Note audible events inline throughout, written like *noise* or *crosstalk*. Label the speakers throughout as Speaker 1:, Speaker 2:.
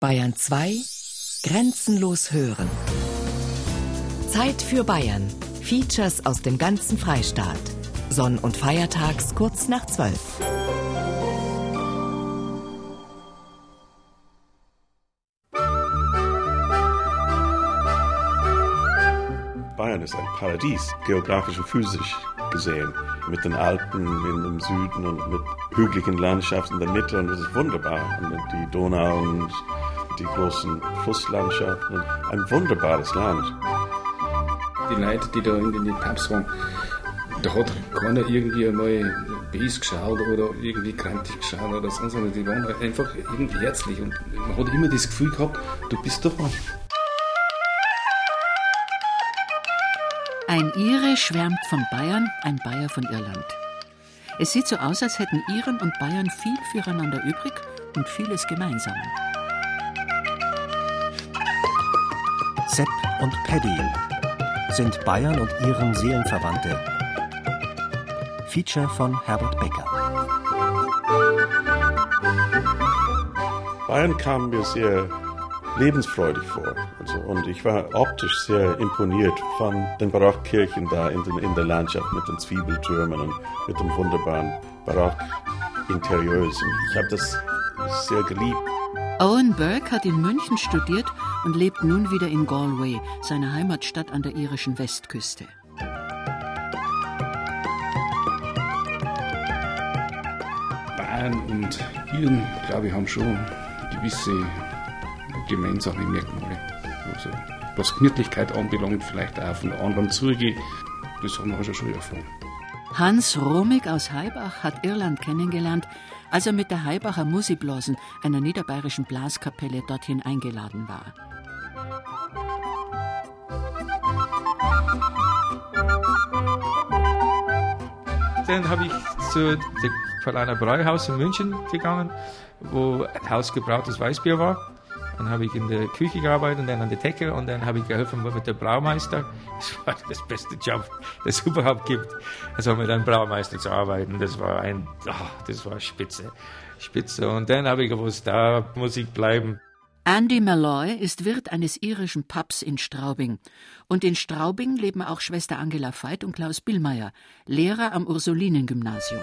Speaker 1: Bayern 2 Grenzenlos hören. Zeit für Bayern. Features aus dem ganzen Freistaat. Sonn- und Feiertags kurz nach 12.
Speaker 2: Bayern ist ein Paradies, geografisch und physisch gesehen, mit den Alpen im Süden und mit hügeligen Landschaften in der Mitte und das ist wunderbar. Und die Donau und die großen Flusslandschaften, ein wunderbares Land.
Speaker 3: Die Leute, die da in den Pubs waren, da hat keiner irgendwie einmal Base geschaut oder irgendwie krantig geschaut oder sonst was. Die waren einfach irgendwie herzlich und man hat immer das Gefühl gehabt, du bist doch mal.
Speaker 4: Ein Ire schwärmt von Bayern, ein Bayer von Irland. Es sieht so aus, als hätten Iren und Bayern viel füreinander übrig und vieles gemeinsam.
Speaker 5: Sepp und Paddy sind Bayern und Iren Seelenverwandte. Feature von Herbert Becker.
Speaker 2: Bayern kam mir sehr lebensfreudig vor. Also, und ich war optisch sehr imponiert von den Barockkirchen da in, den, in der Landschaft mit den Zwiebeltürmen und mit dem wunderbaren Barockinterieurs. Ich habe das sehr geliebt.
Speaker 4: Owen Burke hat in München studiert und lebt nun wieder in Galway, seiner Heimatstadt an der irischen Westküste.
Speaker 3: Bayern und Iren, glaube ich, haben schon gewisse gemeinsame Merkmale. Also, was Gemütlichkeit anbelangt, vielleicht auch von anderen Züge, das haben wir schon schon erfahren.
Speaker 4: Hans Romig aus Heibach hat Irland kennengelernt, als er mit der Heibacher Musiblasen, einer niederbayerischen Blaskapelle, dorthin eingeladen war.
Speaker 6: Dann habe ich zu dem Verleiner Bräuhaus in München gegangen, wo ein hausgebrautes Weißbier war. Dann habe ich in der Küche gearbeitet und dann an der Decke und dann habe ich geholfen mit dem Braumeister. Das war das beste Job, das es überhaupt gibt. Also mit einem Braumeister zu arbeiten, das war ein, oh, das war spitze, spitze. Und dann habe ich gewusst, da muss ich bleiben.
Speaker 4: Andy Malloy ist Wirt eines irischen Pubs in Straubing. Und in Straubing leben auch Schwester Angela Veit und Klaus Billmeier, Lehrer am Ursulinen-Gymnasium.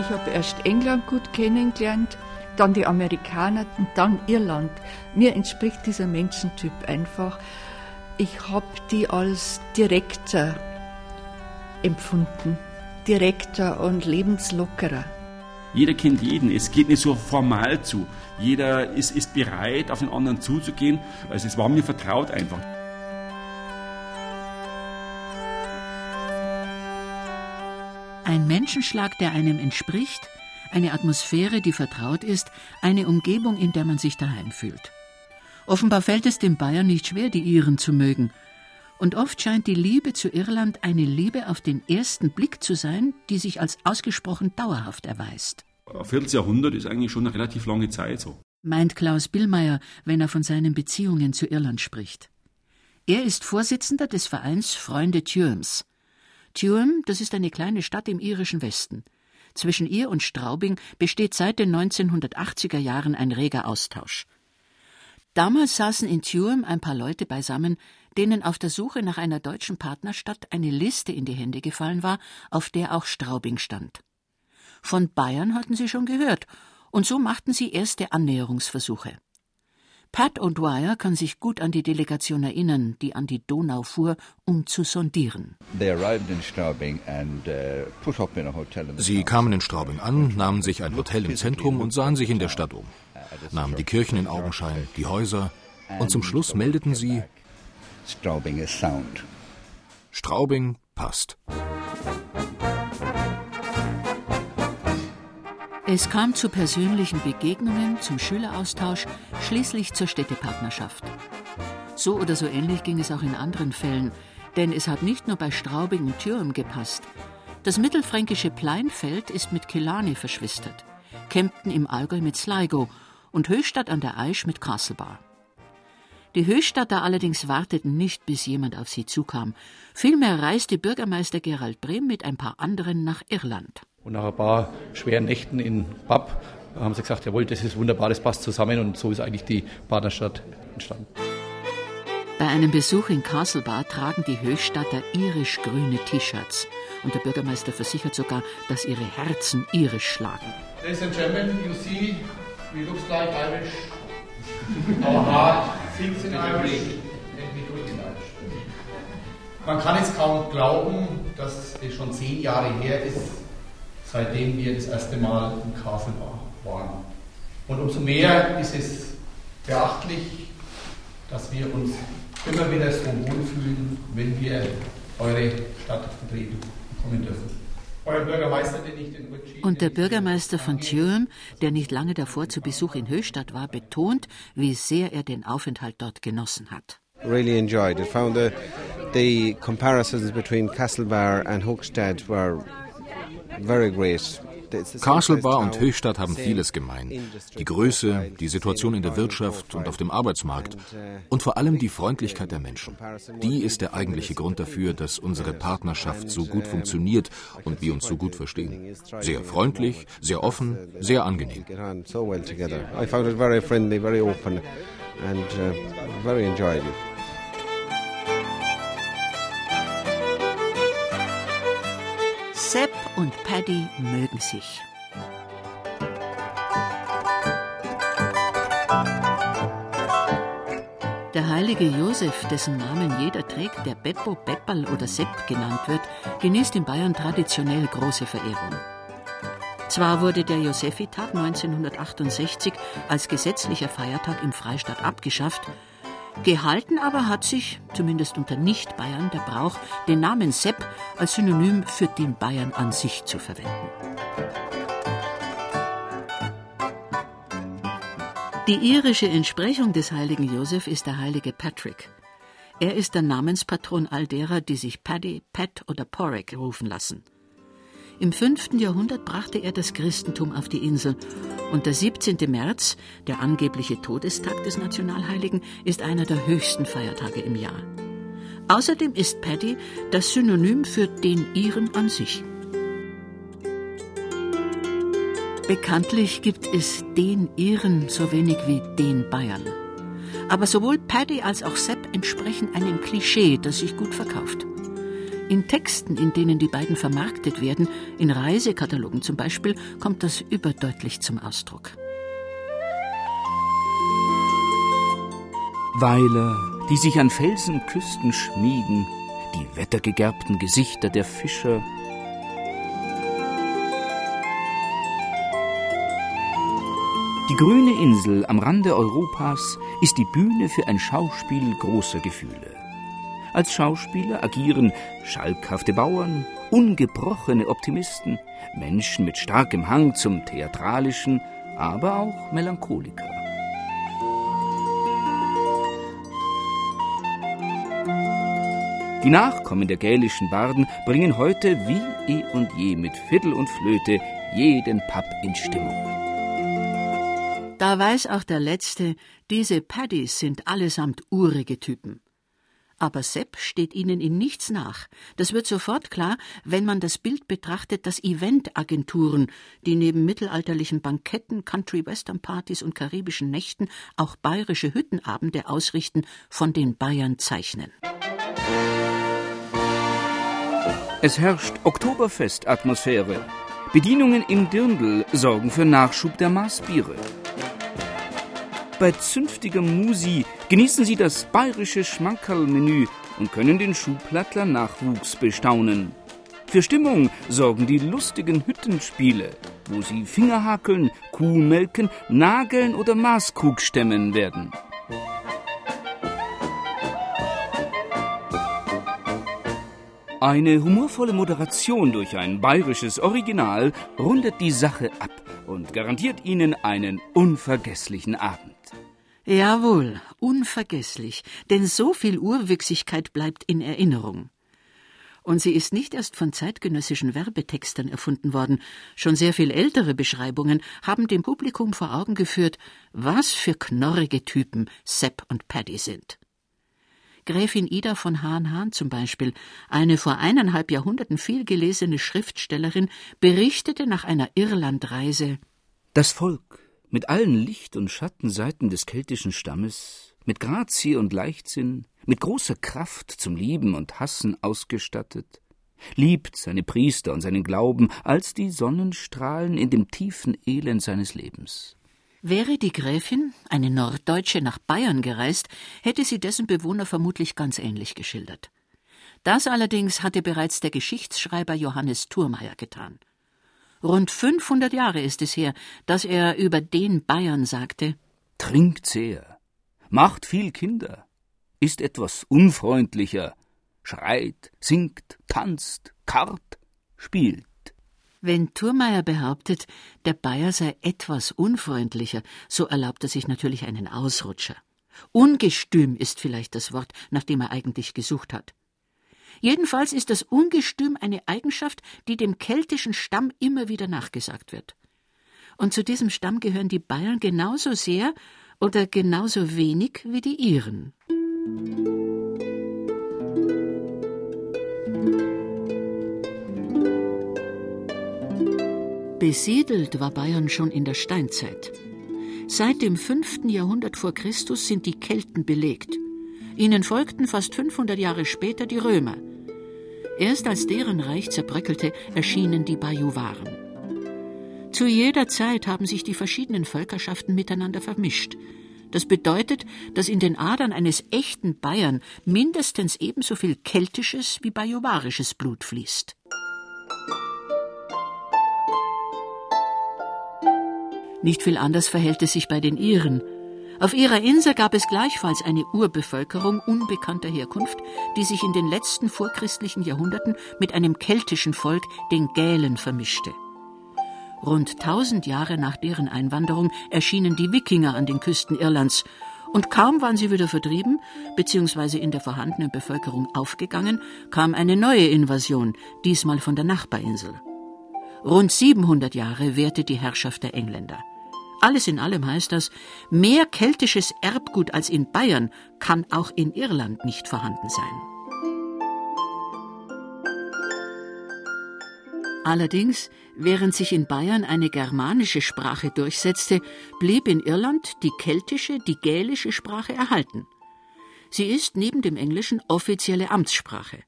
Speaker 7: Ich habe erst England gut kennengelernt, dann die Amerikaner und dann Irland. Mir entspricht dieser Menschentyp einfach. Ich habe die als direkter empfunden, direkter und lebenslockerer.
Speaker 8: Jeder kennt jeden. Es geht nicht so formal zu. Jeder ist, ist bereit, auf den anderen zuzugehen. Also es war mir vertraut einfach.
Speaker 4: Ein Menschenschlag, der einem entspricht, eine Atmosphäre, die vertraut ist, eine Umgebung, in der man sich daheim fühlt. Offenbar fällt es den Bayern nicht schwer, die Iren zu mögen. Und oft scheint die Liebe zu Irland eine Liebe auf den ersten Blick zu sein, die sich als ausgesprochen dauerhaft erweist.
Speaker 8: Ein Vierteljahrhundert ist eigentlich schon eine relativ lange Zeit so.
Speaker 4: Meint Klaus Billmeier, wenn er von seinen Beziehungen zu Irland spricht. Er ist Vorsitzender des Vereins Freunde Tuams. Tuam, das ist eine kleine Stadt im irischen Westen. Zwischen ihr und Straubing besteht seit den 1980er Jahren ein reger Austausch. Damals saßen in Tuam ein paar Leute beisammen, denen auf der Suche nach einer deutschen Partnerstadt eine Liste in die Hände gefallen war, auf der auch Straubing stand. Von Bayern hatten sie schon gehört, und so machten sie erste Annäherungsversuche. Pat O'Dwyer kann sich gut an die Delegation erinnern, die an die Donau fuhr, um zu sondieren.
Speaker 9: Sie kamen in Straubing an, nahmen sich ein Hotel im Zentrum und sahen sich in der Stadt um, nahmen die Kirchen in Augenschein, die Häuser und zum Schluss meldeten sie, Straubing passt.
Speaker 4: Es kam zu persönlichen Begegnungen, zum Schüleraustausch, schließlich zur Städtepartnerschaft. So oder so ähnlich ging es auch in anderen Fällen, denn es hat nicht nur bei Straubing und Thürm gepasst. Das mittelfränkische Pleinfeld ist mit Killarney verschwistert, Kempten im Allgäu mit Sligo und Höchstadt an der Aisch mit Castlebar. Die Höchstadter allerdings warteten nicht, bis jemand auf sie zukam. Vielmehr reiste Bürgermeister Gerald Brehm mit ein paar anderen nach Irland.
Speaker 3: Und nach ein paar schweren Nächten in Pub
Speaker 10: haben sie gesagt, jawohl, das ist wunderbar, das passt zusammen und so ist eigentlich die Partnerstadt entstanden.
Speaker 4: Bei einem Besuch in Castlebar tragen die Höchstadter irisch-grüne T-Shirts. Und der Bürgermeister versichert sogar, dass ihre Herzen irisch schlagen.
Speaker 10: Ladies and gentlemen, you see, we look like Irish. Our heart thinks in Irish. Man kann es kaum glauben, dass es schon zehn Jahre her ist, seitdem wir das erste Mal in Castlebar waren. Und umso mehr ist es beachtlich, dass wir uns immer wieder so wohlfühlen, wenn wir eure Stadt vertreten kommen dürfen.
Speaker 4: Und der Bürgermeister von Tuam, der nicht lange davor zu Besuch in Höchstadt war, betont, wie sehr er den Aufenthalt dort genossen hat.
Speaker 11: Really enjoyed it. Found the, the comparisons between Castlebar and Hochstadt were very great.
Speaker 9: Castlebar und Höchstadt haben vieles gemein. Die Größe, die Situation in der Wirtschaft und auf dem Arbeitsmarkt und vor allem die Freundlichkeit der Menschen. Die ist der eigentliche Grund dafür, dass unsere Partnerschaft so gut funktioniert und wir uns so gut verstehen. Sehr freundlich, sehr offen, sehr angenehm. I found it very friendly, very open and uh, very enjoyable.
Speaker 4: Sepp und Paddy mögen sich. Der heilige Josef, dessen Namen jeder trägt, der Beppo, Bepperl oder Sepp genannt wird, genießt in Bayern traditionell große Verehrung. Zwar wurde der Josefitag 1968 als gesetzlicher Feiertag im Freistaat abgeschafft, Gehalten aber hat sich, zumindest unter Nicht-Bayern, der Brauch, den Namen Sepp als Synonym für den Bayern an sich zu verwenden. Die irische Entsprechung des heiligen Josef ist der heilige Patrick. Er ist der Namenspatron all derer, die sich Paddy, Pat oder Porrick rufen lassen. Im 5. Jahrhundert brachte er das Christentum auf die Insel und der 17. März, der angebliche Todestag des Nationalheiligen, ist einer der höchsten Feiertage im Jahr. Außerdem ist Paddy das Synonym für den Iren an sich. Bekanntlich gibt es den Iren so wenig wie den Bayern. Aber sowohl Paddy als auch Sepp entsprechen einem Klischee, das sich gut verkauft. In Texten, in denen die beiden vermarktet werden, in Reisekatalogen zum Beispiel, kommt das überdeutlich zum Ausdruck.
Speaker 12: Weiler, die sich an Felsenküsten schmiegen, die wettergegerbten Gesichter der Fischer, Die grüne Insel am Rande Europas ist die Bühne für ein Schauspiel großer Gefühle. Als Schauspieler agieren schalkhafte Bauern, ungebrochene Optimisten, Menschen mit starkem Hang zum Theatralischen, aber auch Melancholiker. Die Nachkommen der gälischen Barden bringen heute wie eh und je mit Fiddle und Flöte jeden Pub in Stimmung.
Speaker 4: Da weiß auch der Letzte, diese Paddies sind allesamt urige Typen. Aber Sepp steht ihnen in nichts nach. Das wird sofort klar, wenn man das Bild betrachtet, dass Eventagenturen, die neben mittelalterlichen Banketten, Country-Western-Partys und karibischen Nächten auch bayerische Hüttenabende ausrichten, von den Bayern zeichnen.
Speaker 12: Es herrscht Oktoberfest-Atmosphäre. Bedienungen im Dirndl sorgen für Nachschub der Maßbiere. Bei zünftiger Musi genießen Sie das bayerische Schmankerl-Menü und können den Schuhplattler Nachwuchs bestaunen. Für Stimmung sorgen die lustigen Hüttenspiele, wo Sie Fingerhakeln, Kuhmelken, Nageln oder Maßkrug stemmen werden. Eine humorvolle Moderation durch ein bayerisches Original rundet die Sache ab und garantiert Ihnen einen unvergesslichen Abend.
Speaker 4: Jawohl, unvergesslich, denn so viel Urwüchsigkeit bleibt in Erinnerung. Und sie ist nicht erst von zeitgenössischen Werbetextern erfunden worden. Schon sehr viel ältere Beschreibungen haben dem Publikum vor Augen geführt, was für knorrige Typen Sepp und Paddy sind. Gräfin Ida von Hahn-Hahn zum Beispiel, eine vor eineinhalb Jahrhunderten viel gelesene Schriftstellerin, berichtete nach einer Irlandreise
Speaker 12: Das Volk, mit allen Licht- und Schattenseiten des keltischen Stammes, mit Grazie und Leichtsinn, mit großer Kraft zum Lieben und Hassen ausgestattet, liebt seine Priester und seinen Glauben als die Sonnenstrahlen in dem tiefen Elend seines Lebens.
Speaker 4: Wäre die Gräfin, eine Norddeutsche, nach Bayern gereist, hätte sie dessen Bewohner vermutlich ganz ähnlich geschildert. Das allerdings hatte bereits der Geschichtsschreiber Johannes Thurmeier getan. Rund 500 Jahre ist es her, dass er über den Bayern sagte:
Speaker 12: Trinkt sehr, macht viel Kinder, ist etwas unfreundlicher, schreit, singt, tanzt, karrt, spielt.
Speaker 4: Wenn Thurmeier behauptet, der Bayer sei etwas unfreundlicher, so erlaubt er sich natürlich einen Ausrutscher. Ungestüm ist vielleicht das Wort, nach dem er eigentlich gesucht hat. Jedenfalls ist das Ungestüm eine Eigenschaft, die dem keltischen Stamm immer wieder nachgesagt wird. Und zu diesem Stamm gehören die Bayern genauso sehr oder genauso wenig wie die Iren. Besiedelt war Bayern schon in der Steinzeit. Seit dem 5. Jahrhundert vor Christus sind die Kelten belegt. Ihnen folgten fast 500 Jahre später die Römer. Erst als deren Reich zerbröckelte, erschienen die Bajuwaren. Zu jeder Zeit haben sich die verschiedenen Völkerschaften miteinander vermischt. Das bedeutet, dass in den Adern eines echten Bayern mindestens ebenso viel keltisches wie bajuwarisches Blut fließt. Nicht viel anders verhält es sich bei den Iren. Auf ihrer Insel gab es gleichfalls eine Urbevölkerung unbekannter Herkunft, die sich in den letzten vorchristlichen Jahrhunderten mit einem keltischen Volk, den Gälen, vermischte. Rund tausend Jahre nach deren Einwanderung erschienen die Wikinger an den Küsten Irlands, und kaum waren sie wieder vertrieben, beziehungsweise in der vorhandenen Bevölkerung aufgegangen, kam eine neue Invasion, diesmal von der Nachbarinsel. Rund 700 Jahre währte die Herrschaft der Engländer. Alles in allem heißt das, mehr keltisches Erbgut als in Bayern kann auch in Irland nicht vorhanden sein. Allerdings, während sich in Bayern eine germanische Sprache durchsetzte, blieb in Irland die keltische, die gälische Sprache erhalten. Sie ist neben dem Englischen offizielle Amtssprache.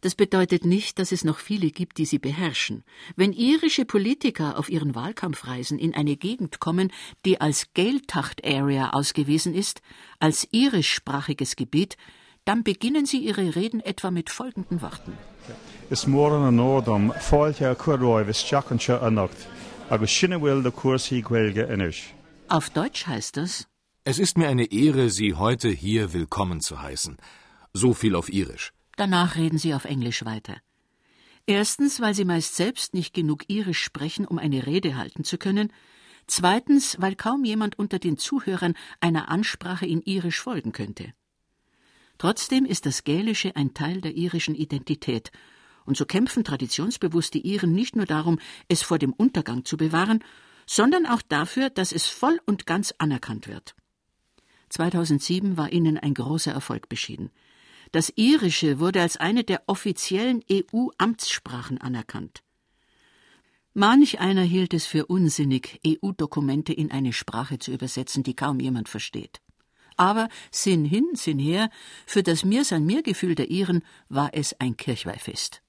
Speaker 4: Das bedeutet nicht, dass es noch viele gibt, die sie beherrschen. Wenn irische Politiker auf ihren Wahlkampfreisen in eine Gegend kommen, die als Gaeltacht-Area ausgewiesen ist, als irischsprachiges Gebiet, dann beginnen sie ihre Reden etwa mit folgenden Worten.
Speaker 13: Is mór an nódam fáilte a churóibh is teachanseo annacht, agus sinne bhfuil de cuasaí ghilge inis.
Speaker 4: Auf Deutsch heißt es
Speaker 9: Es ist mir eine Ehre, Sie heute hier willkommen zu heißen. So viel auf Irisch.
Speaker 4: Danach reden sie auf Englisch weiter. Erstens, weil sie meist selbst nicht genug Irisch sprechen, um eine Rede halten zu können. Zweitens, weil kaum jemand unter den Zuhörern einer Ansprache in Irisch folgen könnte. Trotzdem ist das Gälische ein Teil der irischen Identität, und so kämpfen traditionsbewusst die Iren nicht nur darum, es vor dem Untergang zu bewahren, sondern auch dafür, dass es voll und ganz anerkannt wird. 2007 war ihnen ein großer Erfolg beschieden. Das Irische wurde als eine der offiziellen EU-Amtssprachen anerkannt. Manch einer hielt es für unsinnig, EU-Dokumente in eine Sprache zu übersetzen, die kaum jemand versteht. Aber Sinn hin, Sinn her, für das Mir san mir Gefühl der Iren war es ein Kirchweihfest.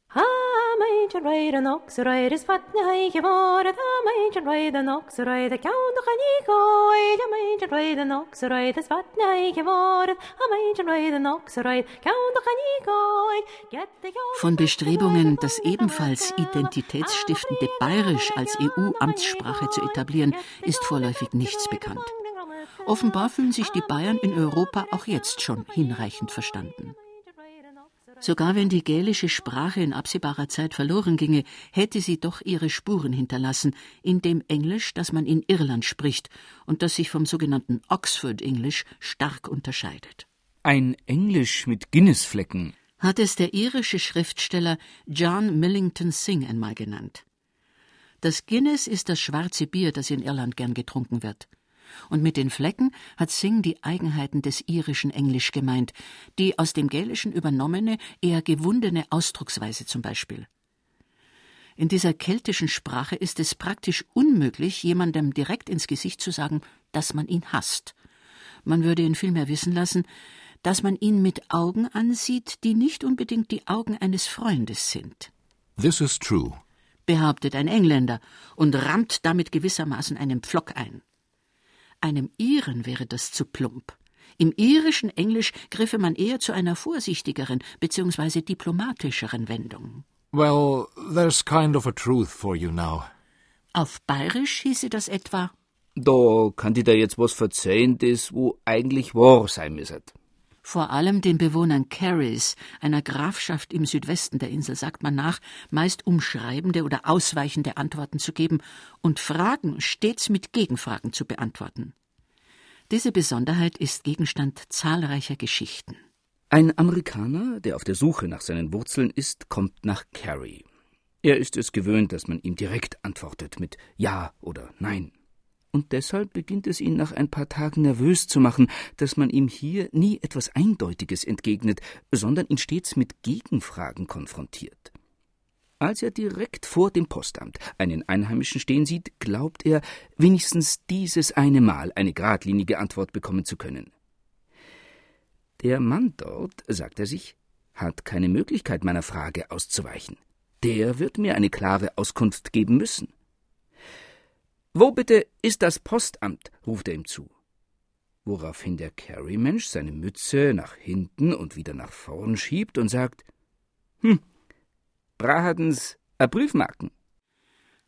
Speaker 14: Cawn doch an i goel a maidjan roi'r yn ox roi'r is fat na haig i fod a maidjan roi'r yn ox roi'r cawn doch an i goel
Speaker 4: Von Bestrebungen, das ebenfalls identitätsstiftende Bayerisch als EU-Amtssprache zu etablieren, ist vorläufig nichts bekannt. Offenbar fühlen sich die Bayern in Europa auch jetzt schon hinreichend verstanden. Sogar wenn die gälische Sprache in absehbarer Zeit verloren ginge, hätte sie doch ihre Spuren hinterlassen in dem Englisch, das man in Irland spricht und das sich vom sogenannten Oxford English stark unterscheidet.
Speaker 12: Ein Englisch mit Guinness-Flecken
Speaker 4: hat es der irische Schriftsteller John Millington Synge einmal genannt. Das Guinness ist das schwarze Bier, das in Irland gern getrunken wird. Und mit den Flecken hat Singh die Eigenheiten des irischen Englisch gemeint, die aus dem Gälischen übernommene, eher gewundene Ausdrucksweise zum Beispiel. In dieser keltischen Sprache ist es praktisch unmöglich, jemandem direkt ins Gesicht zu sagen, dass man ihn hasst. Man würde ihn vielmehr wissen lassen, dass man ihn mit Augen ansieht, die nicht unbedingt die Augen eines Freundes sind.
Speaker 9: This is true,
Speaker 4: behauptet ein Engländer und rammt damit gewissermaßen einen Pflock ein. Einem Iren wäre das zu plump. Im irischen Englisch griffe man eher zu einer vorsichtigeren bzw. diplomatischeren Wendung.
Speaker 9: Well, there's kind of a truth for you now.
Speaker 4: Auf Bayerisch hieße das etwa
Speaker 12: Da kann die da jetzt was verzeihen, das wo eigentlich wahr sein müsste.
Speaker 4: Vor allem den Bewohnern Carys, einer Grafschaft im Südwesten der Insel, sagt man nach, meist umschreibende oder ausweichende Antworten zu geben und Fragen stets mit Gegenfragen zu beantworten. Diese Besonderheit ist Gegenstand zahlreicher Geschichten.
Speaker 12: Ein Amerikaner, der auf der Suche nach seinen Wurzeln ist, kommt nach Carey. Er ist es gewöhnt, dass man ihm direkt antwortet mit Ja oder Nein. Und deshalb beginnt es ihn nach ein paar Tagen nervös zu machen, dass man ihm hier nie etwas Eindeutiges entgegnet, sondern ihn stets mit Gegenfragen konfrontiert. Als er direkt vor dem Postamt einen Einheimischen stehen sieht, glaubt er, wenigstens dieses eine Mal eine geradlinige Antwort bekommen zu können. Der Mann dort, sagt er sich, hat keine Möglichkeit, meiner Frage auszuweichen. Der wird mir eine klare Auskunft geben müssen. Wo bitte ist das Postamt? ruft er ihm zu. Woraufhin der Carey-Mensch seine Mütze nach hinten und wieder nach vorn schiebt und sagt: Hm, Brahadens a Briefmarken.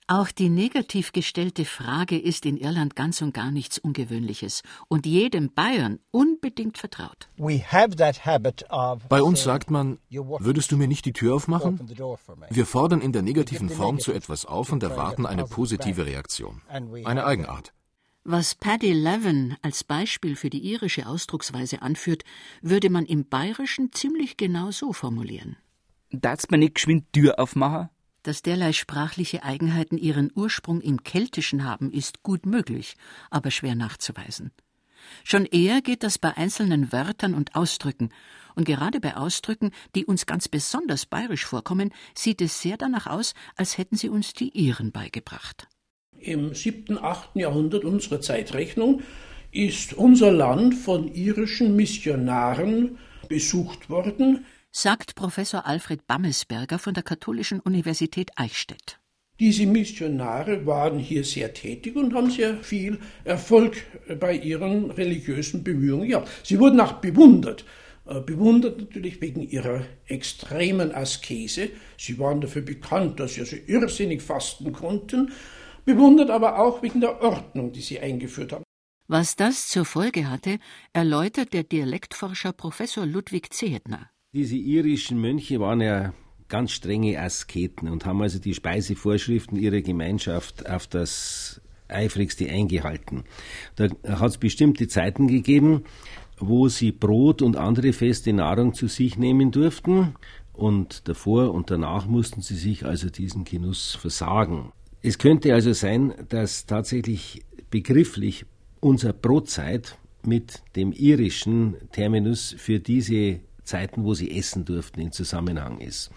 Speaker 4: Auch die negativ gestellte Frage ist in Irland ganz und gar nichts Ungewöhnliches und jedem Bayern unbedingt vertraut.
Speaker 9: Bei uns sagt man, würdest du mir nicht die Tür aufmachen? Wir fordern in der negativen Form zu etwas auf und erwarten eine positive Reaktion. Eine Eigenart.
Speaker 4: Was Paddy Levin als Beispiel für die irische Ausdrucksweise anführt, würde man im Bayerischen ziemlich genau so formulieren.
Speaker 12: Darfst man nicht geschwind Tür aufmachen?
Speaker 4: Dass derlei sprachliche Eigenheiten ihren Ursprung im Keltischen haben, ist gut möglich, aber schwer nachzuweisen. Schon eher geht das bei einzelnen Wörtern und Ausdrücken, und gerade bei Ausdrücken, die uns ganz besonders bayerisch vorkommen, sieht es sehr danach aus, als hätten sie uns die Iren beigebracht.
Speaker 15: Im siebten, achten Jahrhundert unserer Zeitrechnung ist unser Land von irischen Missionaren besucht worden,
Speaker 4: sagt Professor Alfred Bammesberger von der Katholischen Universität Eichstätt.
Speaker 15: Diese Missionare waren hier sehr tätig und haben sehr viel Erfolg bei ihren religiösen Bemühungen gehabt. Sie wurden auch bewundert. Bewundert natürlich wegen ihrer extremen Askese. Sie waren dafür bekannt, dass sie also irrsinnig fasten konnten. Bewundert aber auch wegen der Ordnung, die sie eingeführt haben.
Speaker 4: Was das zur Folge hatte, erläutert der Dialektforscher Professor Ludwig Zehetner.
Speaker 16: Diese irischen Mönche waren ja ganz strenge Asketen und haben also die Speisevorschriften ihrer Gemeinschaft auf das eifrigste eingehalten. Da hat es bestimmte Zeiten gegeben, wo sie Brot und andere feste Nahrung zu sich nehmen durften und davor und danach mussten sie sich also diesen Genuss versagen. Es könnte also sein, dass tatsächlich begrifflich unser Brotzeit mit dem irischen Terminus für diese Zeiten, wo sie essen durften, in Zusammenhang ist.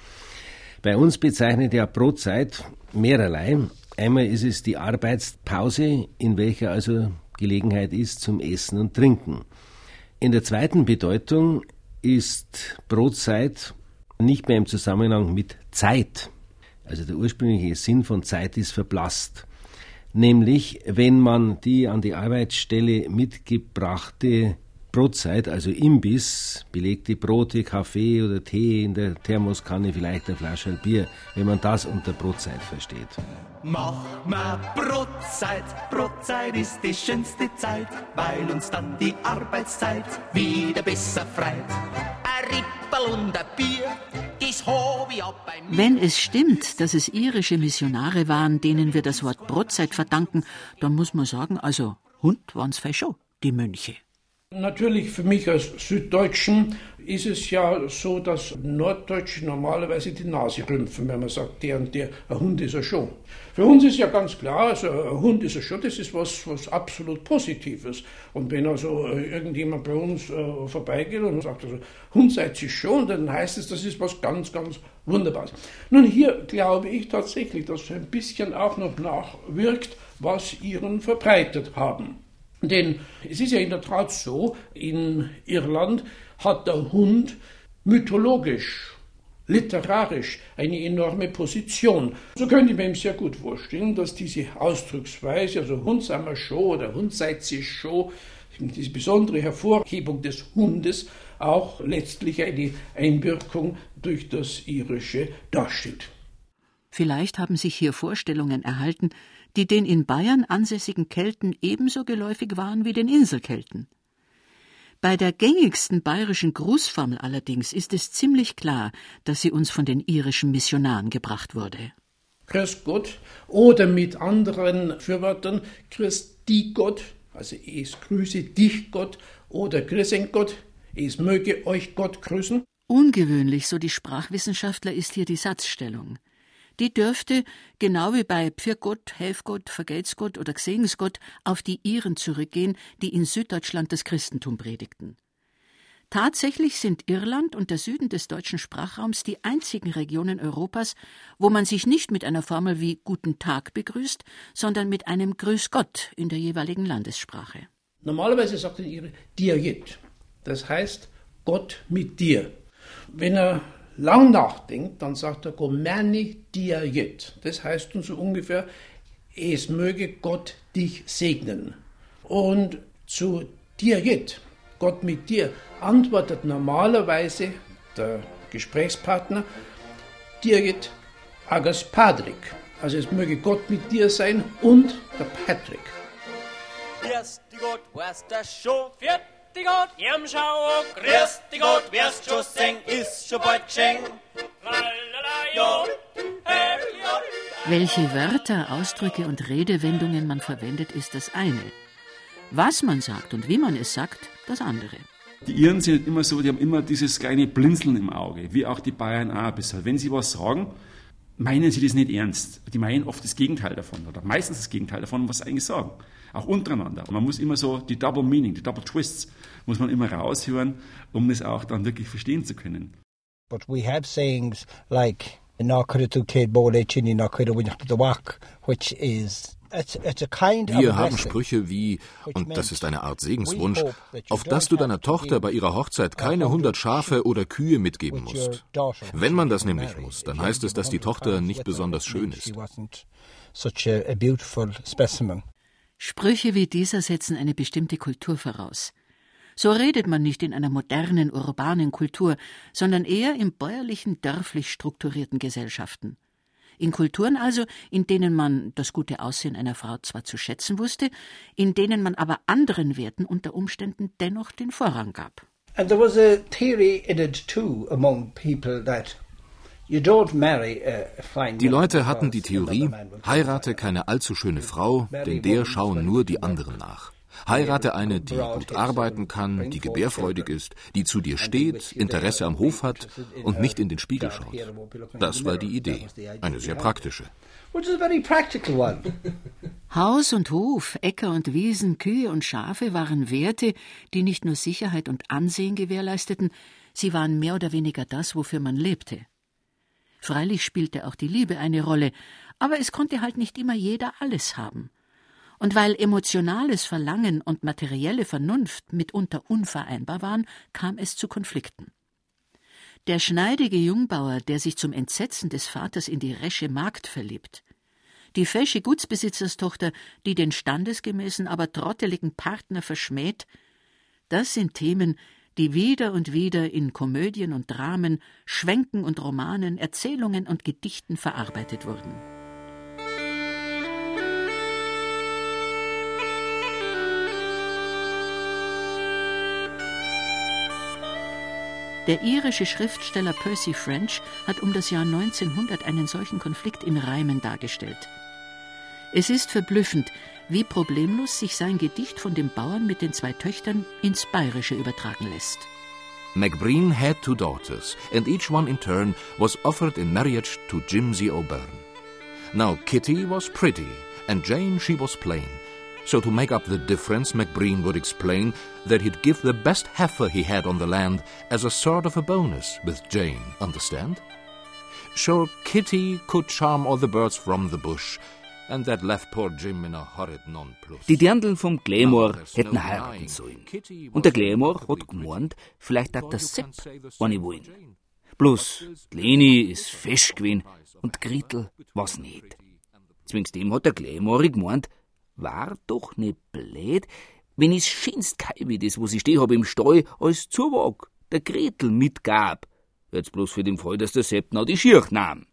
Speaker 16: Bei uns bezeichnet ja Brotzeit mehrerlei. Einmal ist es die Arbeitspause, in welcher also Gelegenheit ist zum Essen und Trinken. In der zweiten Bedeutung ist Brotzeit nicht mehr im Zusammenhang mit Zeit. Also der ursprüngliche Sinn von Zeit ist verblasst. Nämlich, wenn man die an die Arbeitsstelle mitgebrachte Brotzeit, also Imbiss, belegte Brote, Kaffee oder Tee in der Thermoskanne, vielleicht eine Flasche Bier, wenn man das unter Brotzeit versteht.
Speaker 17: Mach mal Brotzeit, Brotzeit ist die schönste Zeit, weil uns dann die Arbeitszeit wieder besser freit. Ein Rippel und ein Bier, das hab ich auch bei mir.
Speaker 4: Wenn es stimmt, dass es irische Missionare waren, denen wir das Wort Brotzeit verdanken, dann muss man sagen, also Hund waren's schon, die Mönche.
Speaker 15: Natürlich für mich als Süddeutschen ist es ja so, dass Norddeutsche normalerweise die Nase rümpfen, wenn man sagt, der und der, ein Hund ist er schon. Für uns ist ja ganz klar, also ein Hund ist er schon, das ist was, was absolut Positives. Und wenn also äh, irgendjemand bei uns äh, vorbeigeht und sagt, also, Hund seid ihr schon, dann heißt es, das ist was ganz, ganz Wunderbares. Nun, hier glaube ich tatsächlich, dass ein bisschen auch noch nachwirkt, was Iren verbreitet haben. Denn es ist ja in der Tat so, in Irland hat der Hund mythologisch, literarisch eine enorme Position. So könnte ich mir sehr gut vorstellen, dass diese Ausdrucksweise, also Hund sei wir schon oder Hund seid sie schon, diese besondere Hervorhebung des Hundes auch letztlich eine Einwirkung durch das Irische darstellt.
Speaker 4: Vielleicht haben sich hier Vorstellungen erhalten, die den in Bayern ansässigen Kelten ebenso geläufig waren wie den Inselkelten. Bei der gängigsten bayerischen Grußformel allerdings ist es ziemlich klar, dass sie uns von den irischen Missionaren gebracht wurde.
Speaker 15: Grüß Gott oder mit anderen Fürwörtern Grüß die Gott, also es grüße dich Gott oder Grüßen Gott, es möge euch Gott grüßen.
Speaker 4: Ungewöhnlich, so die Sprachwissenschaftler, ist hier die Satzstellung die dürfte, genau wie bei Pfirgott, Helfgott, Vergeltsgott oder Gesegensgott, auf die Iren zurückgehen, die in Süddeutschland das Christentum predigten. Tatsächlich sind Irland und der Süden des deutschen Sprachraums die einzigen Regionen Europas, wo man sich nicht mit einer Formel wie Guten Tag begrüßt, sondern mit einem Grüß Gott in der jeweiligen Landessprache.
Speaker 15: Normalerweise sagt er ihre Dir Jit. Das heißt Gott mit dir. Wenn er lang nachdenkt, dann sagt er Gomani dir jet. Das heißt nun so ungefähr, es möge Gott dich segnen. Und zu dir jet, Gott mit dir, antwortet normalerweise der Gesprächspartner, dir jet agas Patrick. Also es möge Gott mit dir sein und der Patrick.
Speaker 17: Grüß dich Gott, weißt du schon, dich Gott, jem schau, grüß dich Gott, wirst schon singen, ist schon bald geschenkt.
Speaker 4: Welche Wörter, Ausdrücke und Redewendungen man verwendet, ist das eine. Was man sagt und wie man es sagt, das andere.
Speaker 8: Die Iren sind immer so, die haben immer dieses kleine Blinzeln im Auge, wie auch die Bayern auch ein bisschen. Wenn sie was sagen, meinen sie das nicht ernst. Die meinen oft das Gegenteil davon oder meistens das Gegenteil davon, was sie eigentlich sagen. Auch untereinander. man muss immer so die Double Meaning, die Double Twists, muss man immer raushören, um das auch dann wirklich verstehen zu können.
Speaker 18: But we have sayings like which is
Speaker 9: wir haben Sprüche wie, und das ist eine Art Segenswunsch, auf dass du deiner Tochter bei ihrer Hochzeit keine hundert Schafe oder Kühe mitgeben musst. Wenn man das nämlich muss, dann heißt es, dass die Tochter nicht besonders schön ist.
Speaker 4: Sprüche wie dieser setzen eine bestimmte Kultur voraus. So redet man nicht in einer modernen, urbanen Kultur, sondern eher in bäuerlichen, dörflich strukturierten Gesellschaften. In Kulturen also, in denen man das gute Aussehen einer Frau zwar zu schätzen wusste, in denen man aber anderen Werten unter Umständen dennoch den Vorrang gab. And there was a theory in it too among people that
Speaker 9: die Leute hatten die Theorie, heirate keine allzu schöne Frau, denn der schauen nur die anderen nach. Heirate eine, die gut arbeiten kann, die gebärfreudig ist, die zu dir steht, Interesse am Hof hat und nicht in den Spiegel schaut. Das war die Idee. Eine sehr praktische.
Speaker 4: Haus und Hof, Äcker und Wiesen, Kühe und Schafe waren Werte, die nicht nur Sicherheit und Ansehen gewährleisteten, sie waren mehr oder weniger das, wofür man lebte. Freilich spielte auch die Liebe eine Rolle, aber es konnte halt nicht immer jeder alles haben. Und weil emotionales Verlangen und materielle Vernunft mitunter unvereinbar waren, kam es zu Konflikten. Der schneidige Jungbauer, der sich zum Entsetzen des Vaters in die resche Magd verliebt, die fesche Gutsbesitzerstochter, die den standesgemäßen, aber trotteligen Partner verschmäht, das sind Themen, die wieder und wieder in Komödien und Dramen, Schwenken und Romanen, Erzählungen und Gedichten verarbeitet wurden. Der irische Schriftsteller Percy French hat um das Jahr 1900 einen solchen Konflikt in Reimen dargestellt. Es ist verblüffend, wie problemlos sich sein Gedicht von dem Bauern mit den zwei Töchtern ins Bayerische übertragen lässt.
Speaker 9: MacBreen had two daughters, and each one in turn was offered in marriage to Jimsy O'Byrne. Now Kitty was pretty, and Jane she was plain. So to make up the difference, MacBreen would explain that he'd give the best heifer he had on the land as a sort of a bonus with Jane, understand? Sure, Kitty could charm all the birds from the bush, and that left poor Jim in a horrid nonplus.
Speaker 12: Die Dirndl vom Glamour hätten heiraten sollen. Und der Glamour hat gemeint, vielleicht hat der Sepp eine wollen. Bloß, Leni ist fesch gewesen und Gretel was nicht. Zwings dem hat der Glamour gemeint, war doch nicht blöd, wenn ich's schönst Kalbi, das, wo sie steh hab im Stall, als Zuwag der Gretel mitgab. Jetzt bloß für den Fall, dass der Sepp noch die Schirch nahm.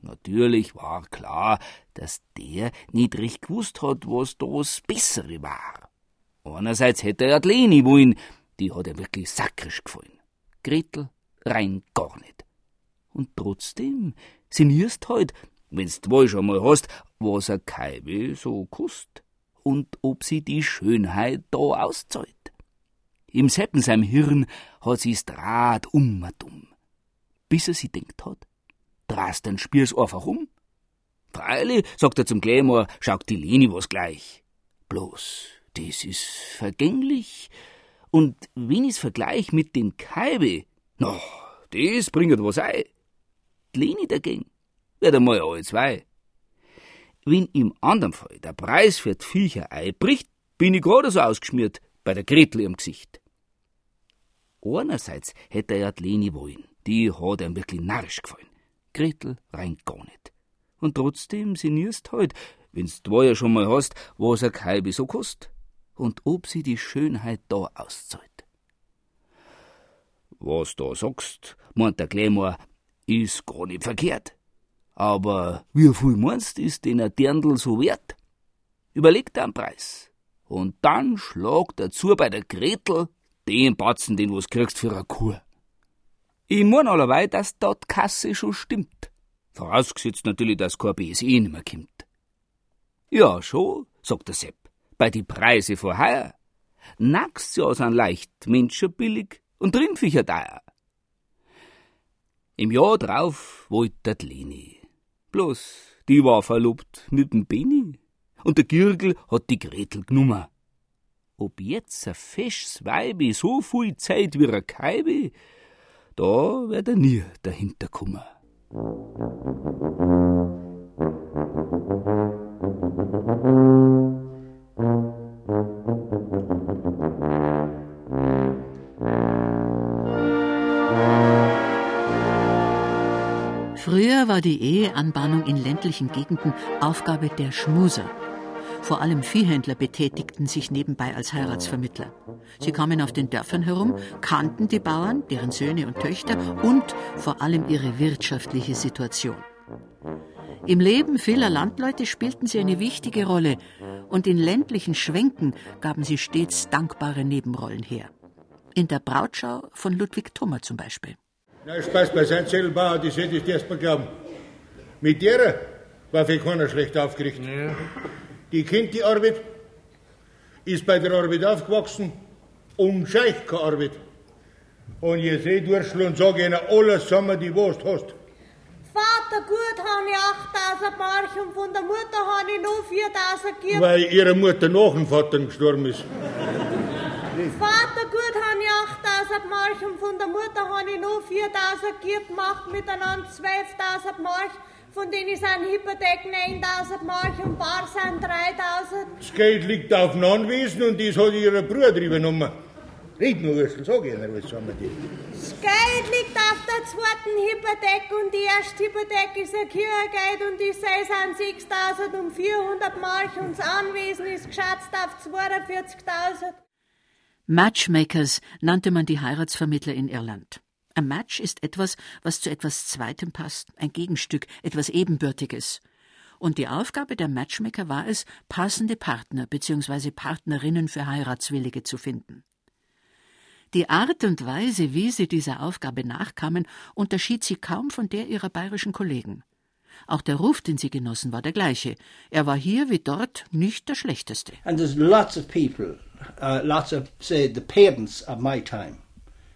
Speaker 12: Natürlich war klar, dass der nicht recht gewusst hat, was das Bessere war. Einerseits hätte er Leni wollen, die hat er wirklich sakrisch gefallen. Gretel rein gar nicht. Und trotzdem sinnierst halt, wenn's wohl schon mal hast, was a Kaibe so kust und ob sie die Schönheit da auszahlt. Im Seppen seinem Hirn hat sie's Draht um und um. Bis er sie denkt hat, drast den Spiers einfach um. Freilich, sagt er zum Glamour, schaut die Leni was gleich. Bloß, das ist vergänglich. Und wenn ich's vergleich mit dem Kaibe, no, das bringt was ei. Die Leni dagegen, wird einmal alle zwei. Wenn im anderen Fall der Preis für die Viecher einbricht, bin ich gerade so ausgeschmiert bei der Gretel im Gesicht. Einerseits hätte er ja die Leni wollen, die hat ihm wirklich narrisch gefallen. Gretel rein gar nicht. Und trotzdem sinnierst halt, wenn's du ja schon mal hast, was ein Kalbi so kost und ob sie die Schönheit da auszahlt. Was da sagst, meint der Glamour, ist gar nicht verkehrt. Aber wie viel meinst, ist denn ein Dirndl so wert? Überleg dir einen Preis. Und dann schlag dazu bei der Gretel den Batzen, den du kriegst für eine Kur. Ich mein allerweil, dass dort Kasse schon stimmt. Vorausgesetzt natürlich, dass kein BSE nimmer kommt. Ja, schon, sagt der Sepp, bei die Preise vor heuer. Ja sind leicht Menschen billig und Rindviecher teuer. Im Jahr drauf wollte die Leni. Bloß, die war verlobt mit dem Benny. Und der Girgel hat die Gretel genommen. Ob jetzt ein fesches Weibi so viel Zeit wie ein Kaibi, da wird er nie dahinter kommen.
Speaker 4: Früher war die Eheanbahnung in ländlichen Gegenden Aufgabe der Schmuser. Vor allem Viehhändler betätigten sich nebenbei als Heiratsvermittler. Sie kamen auf den Dörfern herum, kannten die Bauern, deren Söhne und Töchter und vor allem ihre wirtschaftliche Situation. Im Leben vieler Landleute spielten sie eine wichtige Rolle und in ländlichen Schwenken gaben sie stets dankbare Nebenrollen her. In der Brautschau von Ludwig Thommer zum Beispiel.
Speaker 19: Na, Spaß beiseite, Bauer, das hätte ich dir erst mal glauben. Mit der war für keiner schlecht aufgerichtet. Ja. Die kennt die Arbeit, ist bei der Arbeit aufgewachsen und scheicht keine Arbeit. Und je seh durchschl und sag ihnen alles zusammen, die was du hast.
Speaker 20: Vater, gut habe ich 8000 Mark und von der Mutter habe ich noch 4000 gegeben.
Speaker 19: Weil ihre Mutter nach dem Vater gestorben ist.
Speaker 20: Vater, gut habe ich 8000 Mark und von der Mutter habe ich noch 4000 gegeben, macht miteinander 12.000 Mark. Von denen sind Hypotheken 9000 Mark und Bar sind 3000.
Speaker 19: Das Geld liegt auf dem Anwesen und das hat ihre Bruder übernommen. Red nur, Würstel, sag ihnen, was sagen wir dir.
Speaker 20: Das Geld liegt auf der zweiten Hypothek und die erste Hypothek ist ein Kirchgeld und die sind 6400 Mark und das Anwesen ist geschätzt auf 42.000.
Speaker 4: Matchmakers nannte man die Heiratsvermittler in Irland. Ein Match ist etwas, was zu etwas Zweitem passt, ein Gegenstück, etwas Ebenbürtiges. Und die Aufgabe der Matchmaker war es, passende Partner bzw. Partnerinnen für Heiratswillige zu finden. Die Art und Weise, wie sie dieser Aufgabe nachkamen, unterschied sie kaum von der ihrer bayerischen Kollegen. Auch der Ruf, den sie genossen, war der gleiche. Er war hier wie dort nicht der schlechteste.
Speaker 18: And there's lots of people, uh, lots of, say, the parents of my time,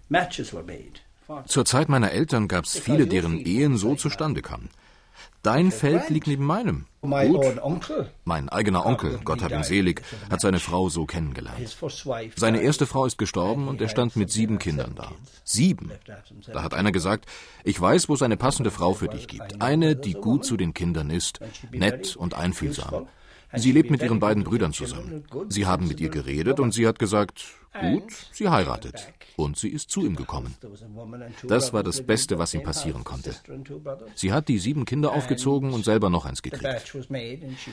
Speaker 18: matches were made.
Speaker 9: Zur Zeit meiner Eltern gab es viele, deren Ehen so zustande kamen. Dein Feld liegt neben meinem. Gut. Mein eigener Onkel, Gott hab ihn selig, hat seine Frau so kennengelernt. Seine erste Frau ist gestorben und er stand mit sieben Kindern da. Sieben. Da hat einer gesagt, ich weiß, wo es eine passende Frau für dich gibt. Eine, die gut zu den Kindern ist, nett und einfühlsam. Sie lebt mit ihren beiden Brüdern zusammen. Sie haben mit ihr geredet und sie hat gesagt, gut, sie heiratet. Und sie ist zu ihm gekommen. Das war das Beste, was ihm passieren konnte. Sie hat die sieben Kinder aufgezogen und selber noch eins gekriegt.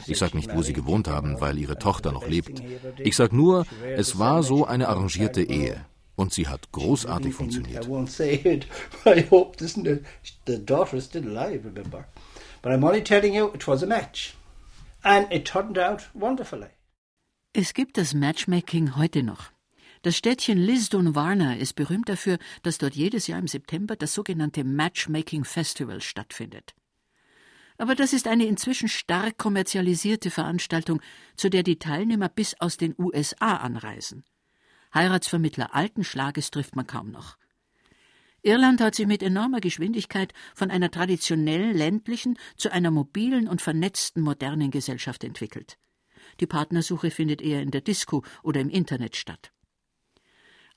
Speaker 9: Ich sag
Speaker 18: she's
Speaker 9: nicht, wo sie gewohnt haben, weil ihre Tochter noch lebt. Ich sag nur, es war so eine arrangierte Ehe. Und sie hat großartig funktioniert.
Speaker 18: I won't say it, but *laughs* I hope this, the, the daughter is still alive, remember. But I'm only telling you, it was a match. And it turned out wonderfully.
Speaker 4: Es gibt das Matchmaking heute noch. Das Städtchen Lisdon-Varna ist berühmt dafür, dass dort jedes Jahr im September das sogenannte Matchmaking Festival stattfindet. Aber das ist eine inzwischen stark kommerzialisierte Veranstaltung, zu der die Teilnehmer bis aus den USA anreisen. Heiratsvermittler alten Schlages trifft man kaum noch. Irland hat sich mit enormer Geschwindigkeit von einer traditionell ländlichen zu einer mobilen und vernetzten modernen Gesellschaft entwickelt. Die Partnersuche findet eher in der Disco oder im Internet statt.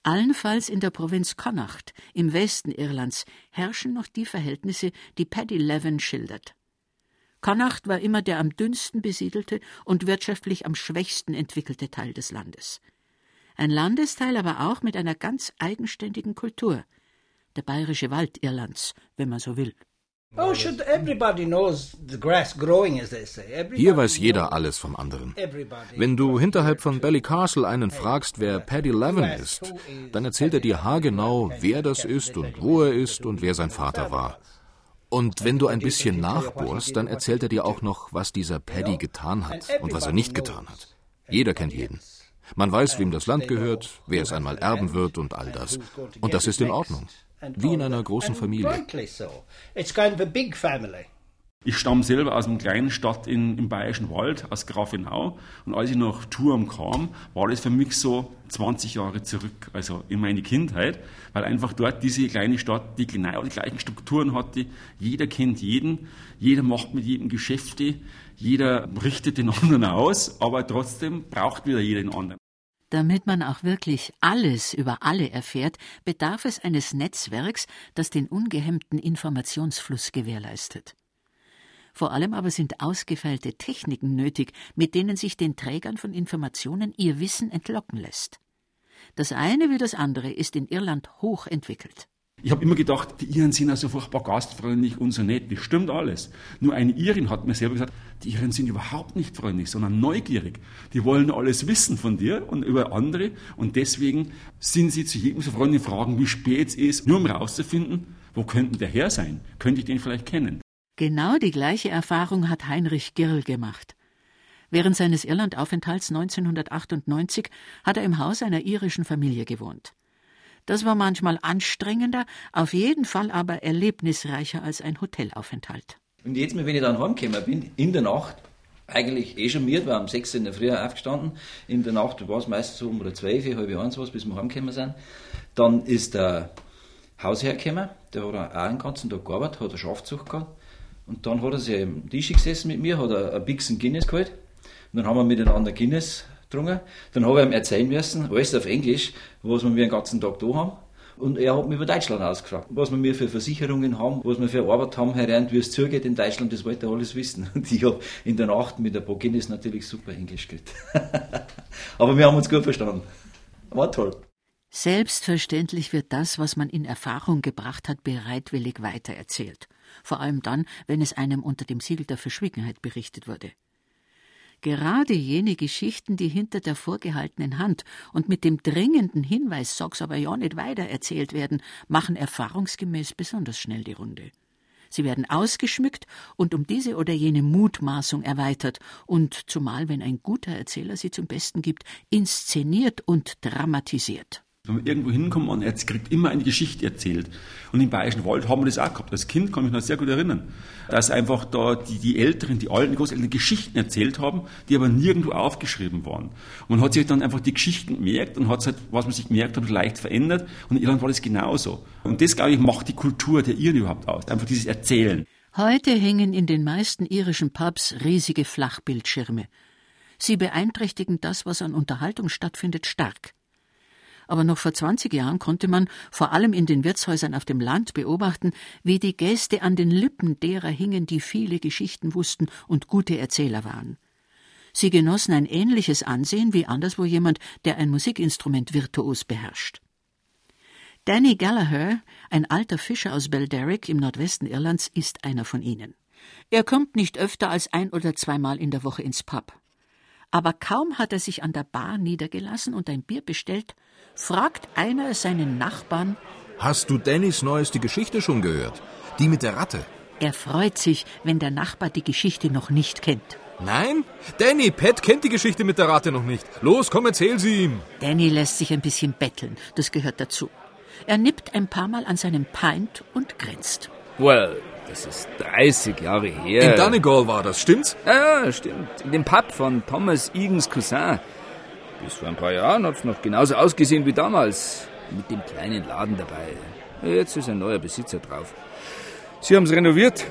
Speaker 4: Allenfalls in der Provinz Connacht im Westen Irlands herrschen noch die Verhältnisse, die Paddy Levin schildert. Connacht war immer der am dünnsten besiedelte und wirtschaftlich am schwächsten entwickelte Teil des Landes. Ein Landesteil aber auch mit einer ganz eigenständigen Kultur. Der bayerische Wald Irlands, wenn man so will.
Speaker 18: Oh,
Speaker 9: Hier weiß jeder alles vom anderen. Wenn du hinterhalb von Ballycastle einen fragst, wer Paddy Levin ist, dann erzählt er dir haargenau, wer das ist und wo er ist und wer sein Vater war. Und wenn du ein bisschen nachbohrst, dann erzählt er dir auch noch, was dieser Paddy getan hat und was er nicht getan hat. Jeder kennt jeden. Man weiß, wem das Land gehört, wer es einmal erben wird und all das. Und das ist in Ordnung. Wie in einer großen Familie.
Speaker 8: Ich stamme selber aus einer kleinen Stadt in, im Bayerischen Wald, aus Grafenau. Und als ich nach Turm kam, war das für mich so 20 Jahre zurück, also in meine Kindheit, weil einfach dort diese kleine Stadt die genau die gleichen Strukturen hatte. Jeder kennt jeden, jeder macht mit jedem Geschäfte, jeder richtet den *laughs* anderen aus, aber trotzdem braucht wieder jeder den anderen.
Speaker 4: Damit man auch wirklich alles über alle erfährt, bedarf es eines Netzwerks, das den ungehemmten Informationsfluss gewährleistet. Vor allem aber sind ausgefeilte Techniken nötig, mit denen sich den Trägern von Informationen ihr Wissen entlocken lässt. Das eine wie das andere ist in Irland hoch entwickelt.
Speaker 8: Ich habe immer gedacht, die Iren sind ja so furchtbar gastfreundlich und so nett. Das stimmt alles. Nur eine Irin hat mir selber gesagt, die Iren sind überhaupt nicht freundlich, sondern neugierig. Die wollen alles wissen von dir und über andere. Und deswegen sind sie zu jedem so freundlich fragen, wie spät es ist, nur um herauszufinden, wo könnten der Herr sein? Könnte ich den vielleicht kennen?
Speaker 4: Genau die gleiche Erfahrung hat Heinrich Girl gemacht. Während seines Irlandaufenthalts 1998 hat er im Haus einer irischen Familie gewohnt. Das war manchmal anstrengender, auf jeden Fall aber erlebnisreicher als ein Hotelaufenthalt.
Speaker 21: Und jetzt, wenn ich dann heimgekommen bin, in der Nacht, eigentlich eh schon müde, war um 6 in der Früh aufgestanden, in der Nacht war es meistens so um oder 12, halb eins was, bis wir heimgekommen sind. Dann ist der Hausherr gekommen, der hat auch den ganzen Tag gearbeitet, hat eine Schafzucht gehabt. Und dann hat er sich am Tisch gesessen mit mir, hat ein Bixen Guinness geholt. Und dann haben wir miteinander Guinness getrunken. Dann habe ich ihm erzählen müssen, alles auf Englisch, was wir den ganzen Tag da haben. Und er hat mich über Deutschland ausgefragt, was wir für Versicherungen haben, was wir für Arbeit haben, herrend, wie es zugeht in Deutschland, das wollte er alles wissen. Und ich habe in der Nacht mit paar Guinness natürlich super Englisch geredet. *laughs* Aber wir haben uns gut verstanden. War toll.
Speaker 4: Selbstverständlich wird das, was man in Erfahrung gebracht hat, bereitwillig weitererzählt. Vor allem dann, wenn es einem unter dem Siegel der Verschwiegenheit berichtet wurde. Gerade jene Geschichten, die hinter der vorgehaltenen Hand und mit dem dringenden Hinweis, sag's aber ja nicht weiter erzählt werden, machen erfahrungsgemäß besonders schnell die Runde. Sie werden ausgeschmückt und um diese oder jene Mutmaßung erweitert und, zumal wenn ein guter Erzähler sie zum Besten gibt, inszeniert und dramatisiert.
Speaker 8: Wenn man irgendwo hinkommt und er kriegt immer eine Geschichte erzählt. Und im Bayerischen Wald haben wir das auch gehabt. Als Kind kann ich mich noch sehr gut erinnern, dass einfach da die, die Älteren, die alten Großeltern Geschichten erzählt haben, die aber nirgendwo aufgeschrieben waren. Und man hat sich dann einfach die Geschichten gemerkt und hat halt, was man sich gemerkt hat, leicht verändert. Und in Irland war das genauso. Und das, glaube ich, macht die Kultur der Iren überhaupt aus. Einfach dieses Erzählen.
Speaker 4: Heute hängen in den meisten irischen Pubs riesige Flachbildschirme. Sie beeinträchtigen das, was an Unterhaltung stattfindet, stark aber noch vor 20 Jahren konnte man, vor allem in den Wirtshäusern auf dem Land, beobachten, wie die Gäste an den Lippen derer hingen, die viele Geschichten wussten und gute Erzähler waren. Sie genossen ein ähnliches Ansehen wie anderswo jemand, der ein Musikinstrument virtuos beherrscht. Danny Gallagher, ein alter Fischer aus Belderrick im Nordwesten Irlands, ist einer von ihnen. Er kommt nicht öfter als ein oder zweimal in der Woche ins Pub. Aber kaum hat er sich an der Bar niedergelassen und ein Bier bestellt, fragt einer seinen Nachbarn
Speaker 9: Hast du Dannys neueste Geschichte schon gehört? Die mit der Ratte.
Speaker 4: Er freut sich, wenn der Nachbar die Geschichte noch nicht kennt.
Speaker 9: Nein? Danny, Pat kennt die Geschichte mit der Ratte noch nicht. Los, komm, erzähl sie ihm.
Speaker 4: Danny lässt sich ein bisschen betteln, das gehört dazu. Er nippt ein paar Mal an seinem Pint und grinst.
Speaker 12: Well, das ist 30 Jahre her.
Speaker 9: In Donegal war das, stimmt's?
Speaker 12: Ja, stimmt. In dem Pub von Thomas Egan's Cousin. Bis vor ein paar Jahren hat's noch genauso ausgesehen wie damals. Mit dem kleinen Laden dabei. Jetzt ist ein neuer Besitzer drauf. Sie haben's renoviert.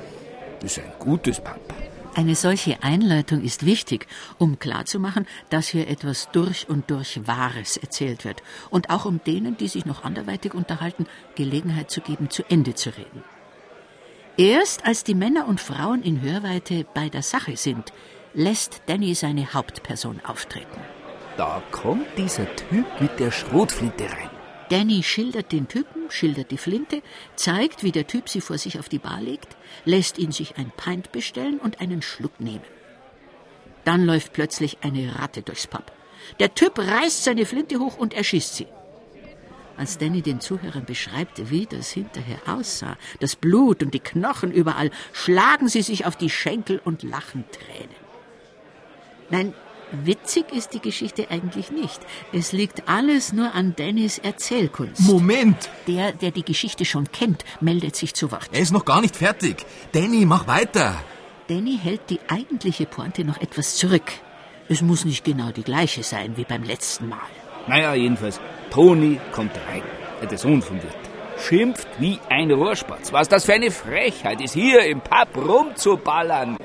Speaker 12: Ist ein gutes Pub.
Speaker 4: Eine solche Einleitung ist wichtig, um klarzumachen, dass hier etwas durch und durch Wahres erzählt wird und auch um denen, die sich noch anderweitig unterhalten, Gelegenheit zu geben, zu Ende zu reden. Erst als die Männer und Frauen in Hörweite bei der Sache sind, lässt Danny seine Hauptperson auftreten.
Speaker 12: Da kommt dieser Typ mit der Schrotflinte rein.
Speaker 4: Danny schildert den Typen, schildert die Flinte, zeigt, wie der Typ sie vor sich auf die Bar legt, lässt ihn sich ein Pint bestellen und einen Schluck nehmen. Dann läuft plötzlich eine Ratte durchs Pub. Der Typ reißt seine Flinte hoch und erschießt sie. Als Danny den Zuhörern beschreibt, wie das hinterher aussah, das Blut und die Knochen überall, schlagen sie sich auf die Schenkel und lachen Tränen. Nein, witzig ist die Geschichte eigentlich nicht. Es liegt alles nur an Dannys Erzählkunst.
Speaker 9: Moment!
Speaker 4: Der, der die Geschichte schon kennt, meldet sich zu Wort.
Speaker 9: Er ist noch gar nicht fertig. Danny, mach weiter!
Speaker 4: Danny hält die eigentliche Pointe noch etwas zurück. Es muss nicht genau die gleiche sein wie beim letzten Mal.
Speaker 12: Naja, jedenfalls, Toni kommt rein, der Sohn vom Wirt. Schimpft wie ein Rohrspatz. Was das für eine Frechheit ist, hier im Pub rumzuballern.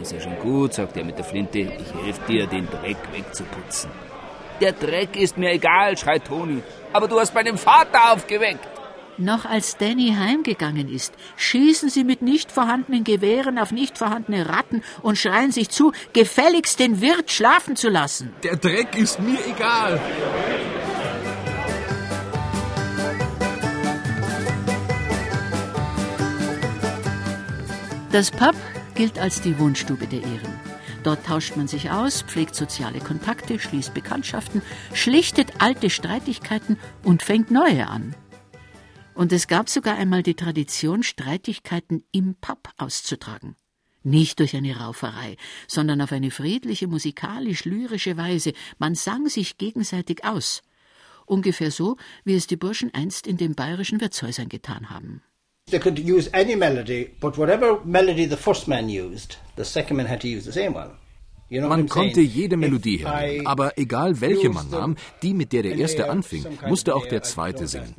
Speaker 12: Ist ja schon gut, sagt er mit der Flinte. Ich helfe dir, den Dreck wegzuputzen. Der Dreck ist mir egal, schreit Toni. Aber du hast meinen Vater aufgeweckt.
Speaker 4: Noch als Danny heimgegangen ist, schießen sie mit nicht vorhandenen Gewehren auf nicht vorhandene Ratten und schreien sich zu, gefälligst den Wirt schlafen zu lassen.
Speaker 9: Der Dreck ist mir egal.
Speaker 4: Das Pub gilt als die Wohnstube der Iren. Dort tauscht man sich aus, pflegt soziale Kontakte, schließt Bekanntschaften, schlichtet alte Streitigkeiten und fängt neue an. Und es gab sogar einmal die Tradition, Streitigkeiten im Pub auszutragen. Nicht durch eine Rauferei, sondern auf eine friedliche, musikalisch-lyrische Weise. Man sang sich gegenseitig aus. Ungefähr so, wie es die Burschen einst in den bayerischen Wirtshäusern getan haben.
Speaker 18: They could use any melody, but whatever melody the first man used, the second man had to use the same one.
Speaker 9: Man konnte jede Melodie hernehmen, aber egal welche man nahm, die mit der der erste anfing, musste auch der zweite singen.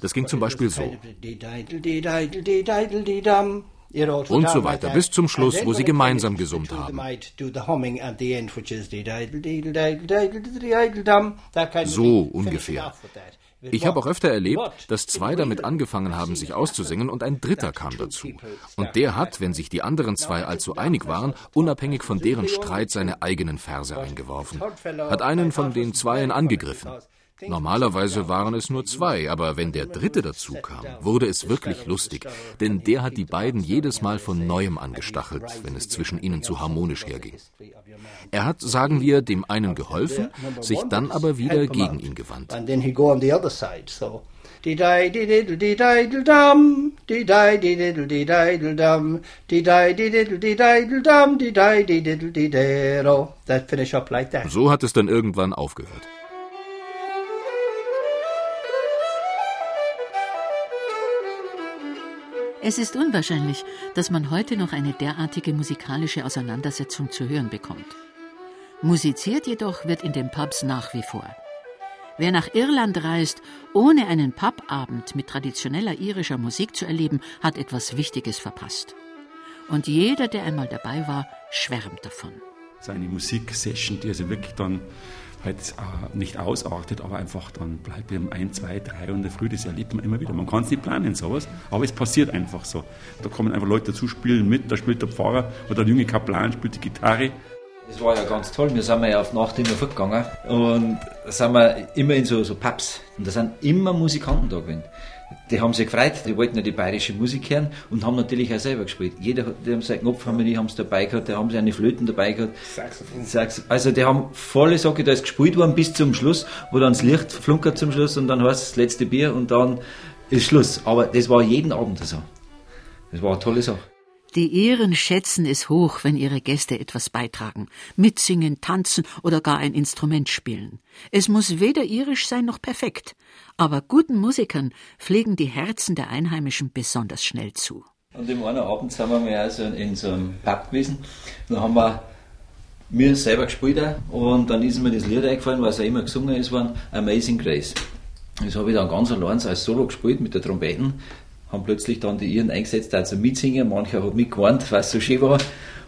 Speaker 9: Das ging zum Beispiel so. Und so weiter, bis zum Schluss, wo sie gemeinsam gesummt haben. So ungefähr. Ich habe auch öfter erlebt, dass zwei damit angefangen haben, sich auszusingen und ein dritter kam dazu. Und der hat, wenn sich die anderen zwei allzu einig waren, unabhängig von deren Streit seine eigenen Verse eingeworfen, hat einen von den Zweien angegriffen. Normalerweise waren es nur zwei, aber wenn der dritte dazu kam, wurde es wirklich lustig, denn der hat die beiden jedes Mal von neuem angestachelt, wenn es zwischen ihnen zu harmonisch herging. Er hat, sagen wir, dem einen geholfen, sich dann aber wieder gegen ihn gewandt. So hat es dann irgendwann aufgehört.
Speaker 4: Es ist unwahrscheinlich, dass man heute noch eine derartige musikalische Auseinandersetzung zu hören bekommt. Musiziert jedoch wird in den Pubs nach wie vor. Wer nach Irland reist, ohne einen Pubabend mit traditioneller irischer Musik zu erleben, hat etwas Wichtiges verpasst. Und jeder, der einmal dabei war, schwärmt davon.
Speaker 8: Seine Musiksession, die also wirklich dann halt äh, nicht ausartet, aber einfach dann bleibt um ein, zwei, drei und der Früh, das erlebt man immer wieder. Man kann es nicht planen, sowas, aber es passiert einfach so. Da kommen einfach Leute dazu, spielen mit, da spielt der Pfarrer oder der junge Kaplan spielt die Gitarre.
Speaker 21: Das war ja ganz toll. Wir sind ja auf Nacht immer fortgegangen und da sind wir immer in so, so Pubs und da sind immer Musikanten da gewesen. Die haben sich gefreut, die wollten ja die bayerische Musik hören und haben natürlich auch selber gespielt. Jeder, die haben seine Knopfharmonie haben sie dabei gehabt, die haben sie eine Flöten dabei gehabt. Saxophon. Also die haben volle Socke, da ist gespielt worden bis zum Schluss, wo dann das Licht flunkert zum Schluss und dann heißt es das letzte Bier und dann ist Schluss. Aber das war jeden Abend so. Das war eine tolle Sache.
Speaker 4: Die Iren schätzen es hoch, wenn ihre Gäste etwas beitragen, mitsingen, tanzen oder gar ein Instrument spielen. Es muss weder irisch sein noch perfekt, aber guten Musikern pflegen die Herzen der Einheimischen besonders schnell zu.
Speaker 21: Und im einen Abend sind wir mal also in so einem Pub gewesen. Da haben wir mir selber gespielt auch. und dann ist mir das Lied eingefallen, was ja immer gesungen ist, war Amazing Grace. Das habe ich dann ganz allein als Solo gespielt mit der Trompeten haben plötzlich dann die Iren eingesetzt, also mitsingen, mancher hat mitgewarnt, es so schön war.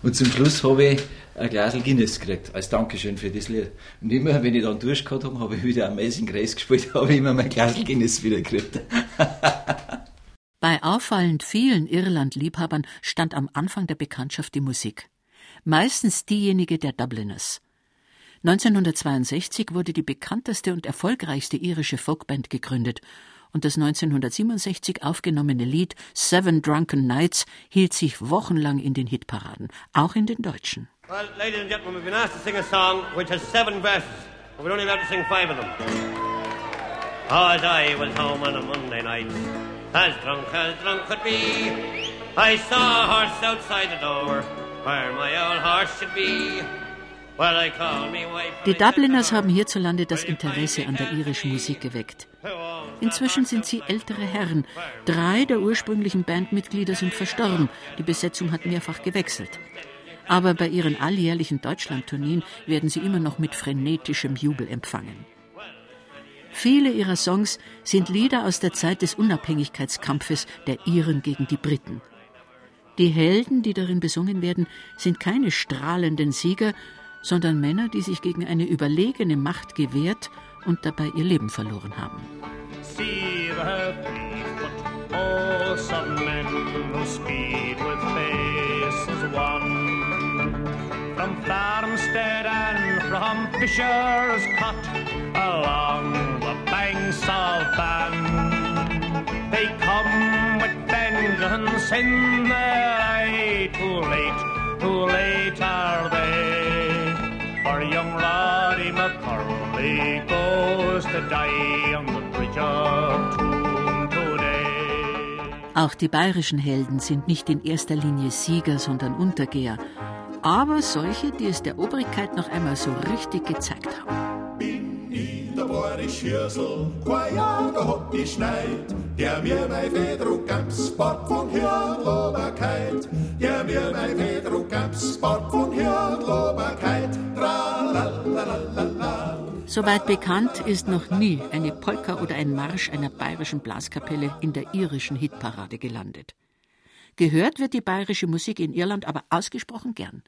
Speaker 21: Und zum Schluss habe ich ein Glas Guinness gekriegt, als Dankeschön für das Lied. Und immer, wenn ich dann durchgehabt habe, habe ich wieder Amazing Grace gespielt, *laughs* habe ich immer mein Glas Guinness wieder gekriegt. *laughs*
Speaker 4: Bei auffallend vielen Irland-Liebhabern stand am Anfang der Bekanntschaft die Musik. Meistens diejenige der Dubliners. 1962 wurde die bekannteste und erfolgreichste irische Folkband gegründet und das 1967 aufgenommene Lied Seven Drunken Nights hielt sich wochenlang in den Hitparaden, auch in den deutschen.
Speaker 22: Well, ladies and gentlemen, we've been asked to sing a song which has seven verses, but we don't even have to sing five of them. Oh, as I was home on a Monday night, as drunk as drunk could be, I saw a horse outside the door, where my old horse should be.
Speaker 4: Die Dubliners haben hierzulande das Interesse an der irischen Musik geweckt. Inzwischen sind sie ältere Herren. Drei der ursprünglichen Bandmitglieder sind verstorben. Die Besetzung hat mehrfach gewechselt. Aber bei ihren alljährlichen Deutschlandtourneen werden sie immer noch mit frenetischem Jubel empfangen. Viele ihrer Songs sind Lieder aus der Zeit des Unabhängigkeitskampfes der Iren gegen die Briten. Die Helden, die darin besungen werden, sind keine strahlenden Sieger, sondern Männer, die sich gegen eine überlegene Macht gewehrt und dabei ihr Leben verloren haben. See the three-foot awesome men who speed with faces one From Farmstead and from Fisher's Cut Along the banks of Bann They come with vengeance in Auch die bayerischen Helden sind nicht in erster Linie Sieger, sondern Untergeher. Aber solche, die es der Obrigkeit noch einmal so richtig gezeigt haben.
Speaker 23: Bin ich der bayerisch Hirsel, kein Jager hat geschneit, der mir mein Feder und Gapsport von Hirnloberkeit, der mir mein Feder und Gapsport von Hirnloberkeit,
Speaker 4: Soweit bekannt ist noch nie eine Polka oder ein Marsch einer bayerischen Blaskapelle in der irischen Hitparade gelandet. Gehört wird die bayerische Musik in Irland aber ausgesprochen gern.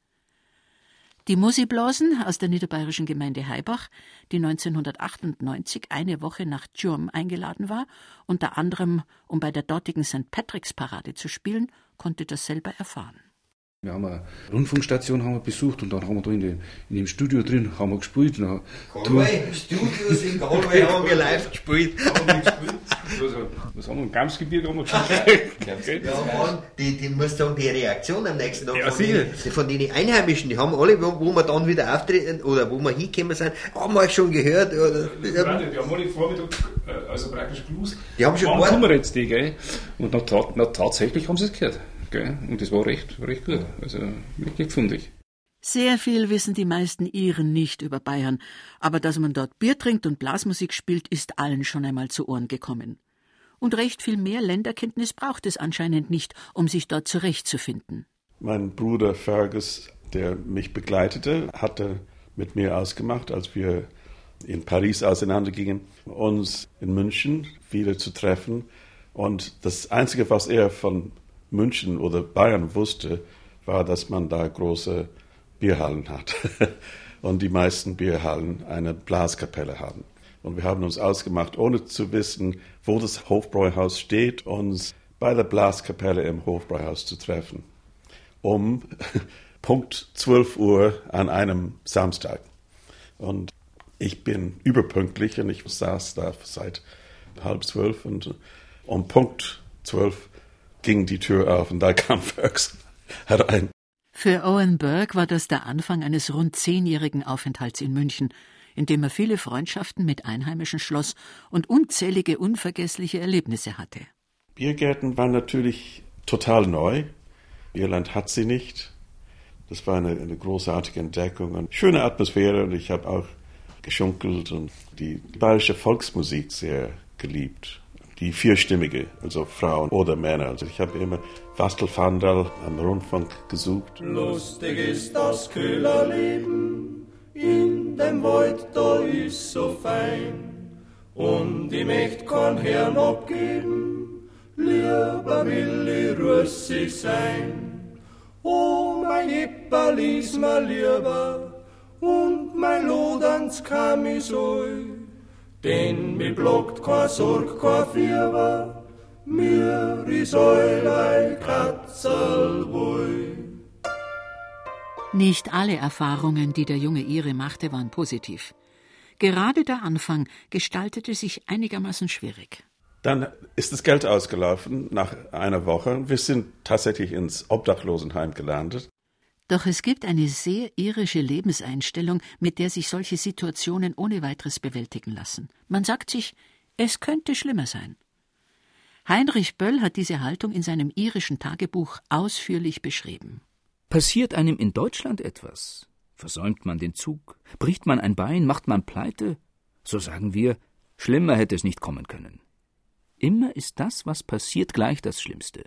Speaker 4: Die Musiblasen aus der niederbayerischen Gemeinde Heibach, die 1998 eine Woche nach Tjurm eingeladen war, unter anderem um bei der dortigen St. Patrick's Parade zu spielen, konnte das selber erfahren.
Speaker 3: Wir haben eine Rundfunkstation haben wir besucht und dann haben wir da in, den, in dem Studio drin haben wir gespielt.
Speaker 22: Galway, Studios *laughs* in Galway haben wir live gespielt. *laughs*
Speaker 3: Was haben wir? Im Gamsgebirge haben wir gespielt.
Speaker 22: ja, Mann, die, die muss sagen, die Reaktion am nächsten Tag
Speaker 3: Ja,
Speaker 22: von, den, von den Einheimischen, die haben alle, wo, wo wir dann wieder auftreten oder wo wir hingekommen sind, haben wir schon gehört. Oder,
Speaker 3: Die haben alle Vormittag, äh, also praktisch Blues.
Speaker 22: Die haben schon
Speaker 3: Wann kommen wir jetzt die, gell? Und na, na, tatsächlich haben sie es gehört. Gell? Und das war recht, recht gut. Also wirklich fundig.
Speaker 4: Sehr viel wissen die meisten Iren nicht über Bayern, aber dass man dort Bier trinkt und Blasmusik spielt, ist allen schon einmal zu Ohren gekommen. Und recht viel mehr Länderkenntnis braucht es anscheinend nicht, um sich dort zurechtzufinden.
Speaker 2: Mein Bruder Fergus, der mich begleitete, hatte mit mir ausgemacht, als wir in Paris auseinandergingen, uns in München wieder zu treffen. Und das Einzige, was er von München oder Bayern wusste, war, dass man da große Bierhallen hat. *laughs* Und die meisten Bierhallen eine Blaskapelle haben. Und wir haben uns ausgemacht, ohne zu wissen, wo das Hofbräuhaus steht, uns bei der Blaskapelle im Hofbräuhaus zu treffen. Um *laughs* Punkt 12 Uhr an einem Samstag. Und ich bin überpünktlich und ich saß da seit halb zwölf und um Punkt zwölf ging die Tür auf und da kam Ferguson herein.
Speaker 4: Für Owen Burke war das der Anfang eines rund zehnjährigen Aufenthalts in München, in dem er viele Freundschaften mit Einheimischen schloss und unzählige unvergessliche Erlebnisse hatte.
Speaker 2: Biergärten waren natürlich total neu. Irland hat sie nicht. Das war eine, eine großartige Entdeckung und schöne Atmosphäre und ich habe auch geschunkelt und die bayerische Volksmusik sehr geliebt. Die vierstimmige, also Frauen oder Männer. Also ich habe immer Wastel Vandal am Rundfunk gesucht.
Speaker 23: Lustig ist das Köhlerleben, in dem Wald da ist so fein. Und ich möchte kein Herrn abgeben, lieber will ich rüssig sein. Oh, mein Epperl ist mir lieber, und mein Loderns Kamisol, denn mir blockt kein Sorg, kein Fieber, mir is Eulei Katzel wohl.
Speaker 4: Nicht alle Erfahrungen, die der junge Ire machte, waren positiv. Gerade der Anfang gestaltete sich einigermaßen schwierig.
Speaker 2: Dann ist das Geld ausgelaufen nach einer Woche. Wir sind tatsächlich ins Obdachlosenheim gelandet.
Speaker 4: Doch es gibt eine sehr irische Lebenseinstellung, mit der sich solche Situationen ohne weiteres bewältigen lassen. Man sagt sich, es könnte schlimmer sein. Heinrich Böll hat diese Haltung in seinem irischen Tagebuch ausführlich beschrieben.
Speaker 12: Passiert einem in Deutschland etwas? Versäumt man den Zug? Bricht man ein Bein? Macht man pleite? So sagen wir, schlimmer hätte es nicht kommen können. Immer ist das, was passiert, gleich das Schlimmste.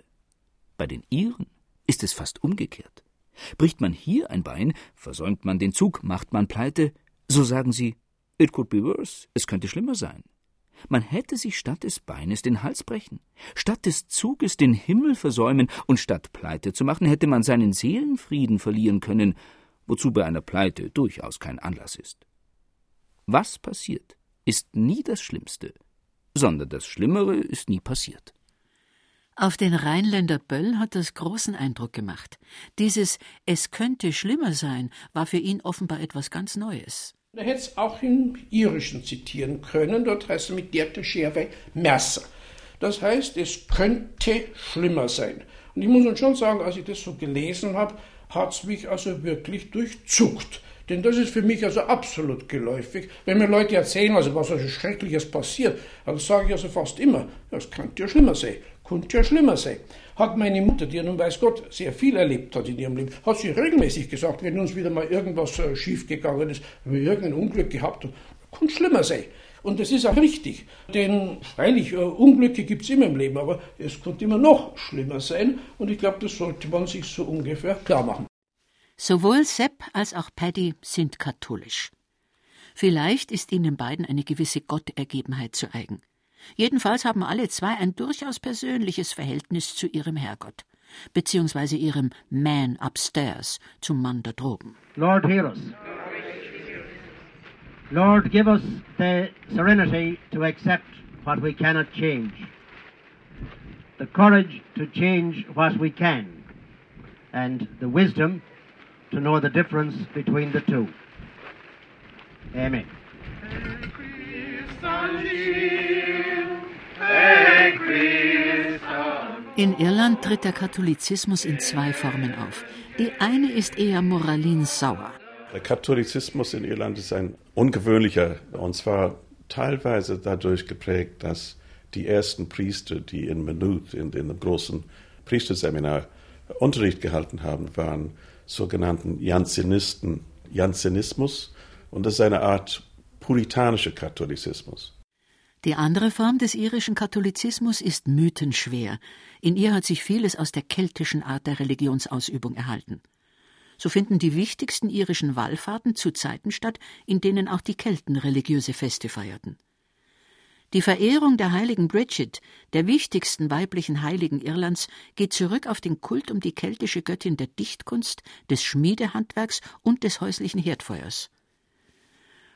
Speaker 12: Bei den Iren ist es fast umgekehrt. Bricht man hier ein Bein, versäumt man den Zug, macht man pleite, so sagen sie, it could be worse, es könnte schlimmer sein. Man hätte sich statt des Beines den Hals brechen, statt des Zuges den Himmel versäumen und statt Pleite zu machen, hätte man seinen Seelenfrieden verlieren können, wozu bei einer Pleite durchaus kein Anlass ist. Was passiert, ist nie das Schlimmste, sondern das Schlimmere ist nie passiert.
Speaker 4: Auf den Rheinländer Böll hat das großen Eindruck gemacht. Dieses Es könnte schlimmer sein war für ihn offenbar etwas ganz Neues.
Speaker 15: Er hätte es auch im Irischen zitieren können, dort heißt es mit der Schere Messer. Das heißt, es könnte schlimmer sein. Und ich muss uns schon sagen, als ich das so gelesen habe, hat es mich also wirklich durchzuckt. Denn das ist für mich also absolut geläufig. Wenn mir Leute erzählen, also was also Schreckliches passiert, dann sage ich also fast immer, das könnte ja schlimmer sein. Könnte ja schlimmer sein. Hat meine Mutter, die ja nun weiß Gott sehr viel erlebt hat in ihrem Leben, hat sie regelmäßig gesagt, wenn uns wieder mal irgendwas äh, schiefgegangen ist, wenn wir irgendein Unglück gehabt haben, könnte schlimmer sein. Und das ist auch richtig. Denn freilich, äh, Unglücke gibt es immer im Leben, aber es könnte immer noch schlimmer sein. Und ich glaube, das sollte man sich so ungefähr klar machen.
Speaker 4: Sowohl Sepp als auch Paddy sind katholisch. Vielleicht ist ihnen beiden eine gewisse Gottergebenheit zu eigen. Jedenfalls haben alle zwei ein durchaus persönliches Verhältnis zu ihrem Herrgott, beziehungsweise ihrem Man upstairs, zum Mann da droben.
Speaker 24: Lord, hear us. Lord, give us the serenity to accept what we cannot change, the courage to change what we can, and the wisdom to know the difference between the two. Amen.
Speaker 4: In Irland tritt der Katholizismus in zwei Formen auf. Die eine ist eher moralinsauer.
Speaker 2: Der Katholizismus in Irland ist ein ungewöhnlicher, und zwar teilweise dadurch geprägt, dass die ersten Priester, die in Menut, in, in dem großen Priesterseminar, Unterricht gehalten haben, waren sogenannten Jansenisten, Jansenismus. Und das ist eine Art puritanischer Katholizismus.
Speaker 4: Die andere Form des irischen Katholizismus ist mythenschwer. In ihr hat sich vieles aus der keltischen Art der Religionsausübung erhalten. So finden die wichtigsten irischen Wallfahrten zu Zeiten statt, in denen auch die Kelten religiöse Feste feierten. Die Verehrung der heiligen Bridget, der wichtigsten weiblichen Heiligen Irlands, geht zurück auf den Kult um die keltische Göttin der Dichtkunst, des Schmiedehandwerks und des häuslichen Herdfeuers.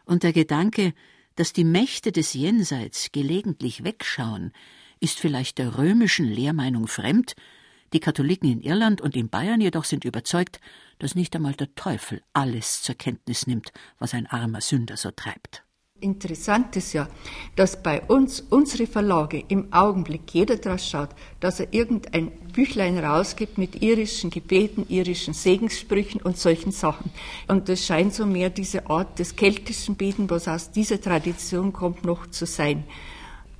Speaker 4: Und der Gedanke, dass die Mächte des Jenseits gelegentlich wegschauen, ist vielleicht der römischen Lehrmeinung fremd, die Katholiken in Irland und in Bayern jedoch sind überzeugt, dass nicht einmal der Teufel alles zur Kenntnis nimmt, was ein armer Sünder so treibt.
Speaker 7: Interessant ist ja, dass bei uns unsere Verlage im Augenblick jeder daraus schaut, dass er irgendein Büchlein rausgibt mit irischen Gebeten, irischen Segenssprüchen und solchen Sachen. Und das scheint so mehr diese Art des keltischen Beten, was aus dieser Tradition kommt, noch zu sein.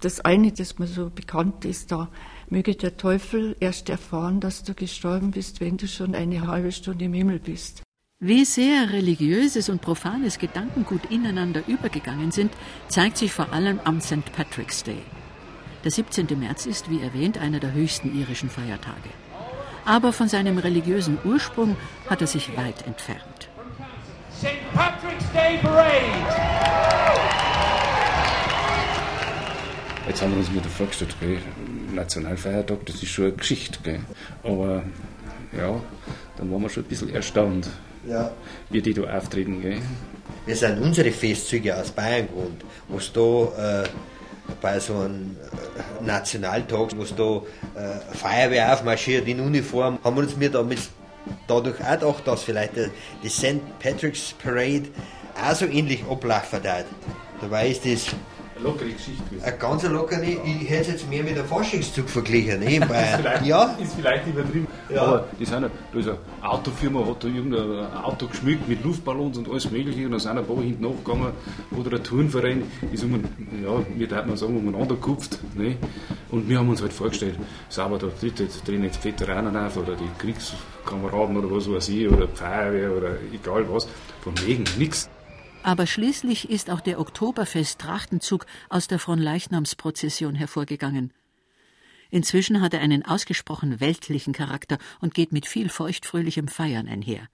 Speaker 7: Das eine, das mir so bekannt ist, da möge der Teufel erst erfahren, dass du gestorben bist, wenn du schon eine halbe Stunde im Himmel bist.
Speaker 4: Wie sehr religiöses und profanes Gedankengut ineinander übergegangen sind, zeigt sich vor allem am St. Patrick's Day. Der 17. März ist, wie erwähnt, einer der höchsten irischen Feiertage. Aber von seinem religiösen Ursprung hat er sich weit entfernt.
Speaker 25: St. Patrick's Day Parade!
Speaker 3: Jetzt haben wir uns wieder vorgestellt, gell? Nationalfeiertag, das ist schon eine Geschichte. Gell? Aber ja, dann waren wir schon ein bisschen erstaunt
Speaker 26: ja.
Speaker 3: wie die da auftreten. Gell?
Speaker 26: Wir sind unsere Festzüge aus Bayern gewohnt, wo es da äh, bei so einem äh, Nationaltag, wo es da äh, Feuerwehr aufmarschiert in Uniform, haben wir uns mir damit dadurch auch gedacht, dass vielleicht die, St. Patrick's Parade auch so ähnlich ablaufen wird. Dabei ist das
Speaker 3: lockere Geschichte gewesen.
Speaker 26: Eine ganz lockere, ich hätte es jetzt mehr mit einem Faschingszug verglichen. Ne, in *laughs*
Speaker 3: ist,
Speaker 26: Bayern.
Speaker 3: vielleicht,
Speaker 26: ja?
Speaker 3: ist vielleicht übertrieben.
Speaker 26: Ja.
Speaker 3: Aber die sind, da ist eine Autofirma, hat da irgendein Auto geschmückt mit Luftballons und alles Mögliche. Und da sind ein paar hinten nachgegangen. Oder ein Turnverein ist um, ja, wir würden mal sagen, umeinander gekupft. Ne? Und wir haben uns halt vorgestellt, sauber, da tritt jetzt, drehen jetzt Veteranen auf oder die Kriegskameraden oder was weiß ich, oder Feuerwehr oder egal was. Von wegen nichts.
Speaker 4: Aber schließlich ist auch der Oktoberfest-Trachtenzug aus der Fronleichnamsprozession hervorgegangen. Inzwischen hat er einen ausgesprochen weltlichen Charakter und geht mit viel feuchtfröhlichem Feiern einher.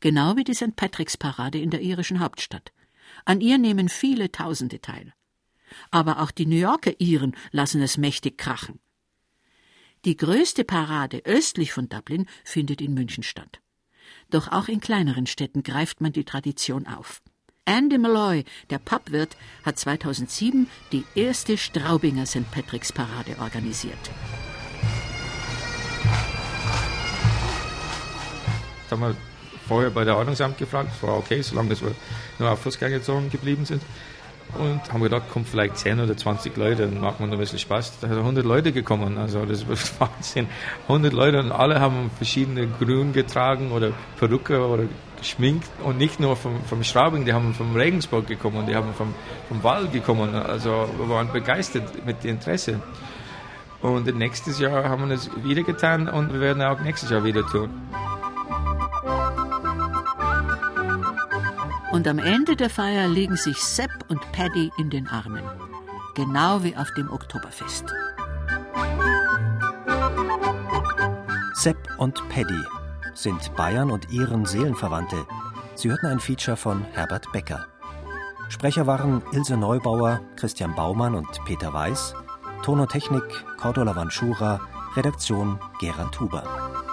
Speaker 4: Genau wie die St. Patricks Parade in der irischen Hauptstadt. An ihr nehmen viele Tausende teil. Aber auch die New Yorker Iren lassen es mächtig krachen. Die größte Parade östlich von Dublin findet in München statt. Doch auch in kleineren Städten greift man die Tradition auf. Andy Malloy, der Pubwirt, hat 2007 die erste Straubinger St. Patrick's Parade organisiert.
Speaker 6: Das haben wir vorher bei der Ordnungsamt gefragt, war okay, solange wir nur auf Fußgängerzonen geblieben sind. Und haben gedacht, kommt vielleicht 10 oder 20 Leute, dann machen wir ein bisschen Spaß. Da sind 100 Leute gekommen, also das war *laughs* Wahnsinn. 100 Leute und alle haben verschiedene Grün getragen oder Perücke oder geschminkt und nicht nur vom, vom Straubing, die haben vom Regensburg gekommen, die haben vom, vom Wald gekommen, also wir waren begeistert mit dem Interesse. Und nächstes Jahr haben wir das wieder getan und wir werden auch nächstes Jahr wieder tun.
Speaker 4: Und am Ende der Feier liegen sich Sepp und Paddy in den Armen. Genau wie auf dem Oktoberfest.
Speaker 5: Sepp und Paddy sind Bayern und ihren Seelenverwandte. Sie hörten ein Feature von Herbert Becker. Sprecher waren Ilse Neubauer, Christian Baumann und Peter Weiß. Ton und Technik Cordula Vanschura, Redaktion Gerald Huber.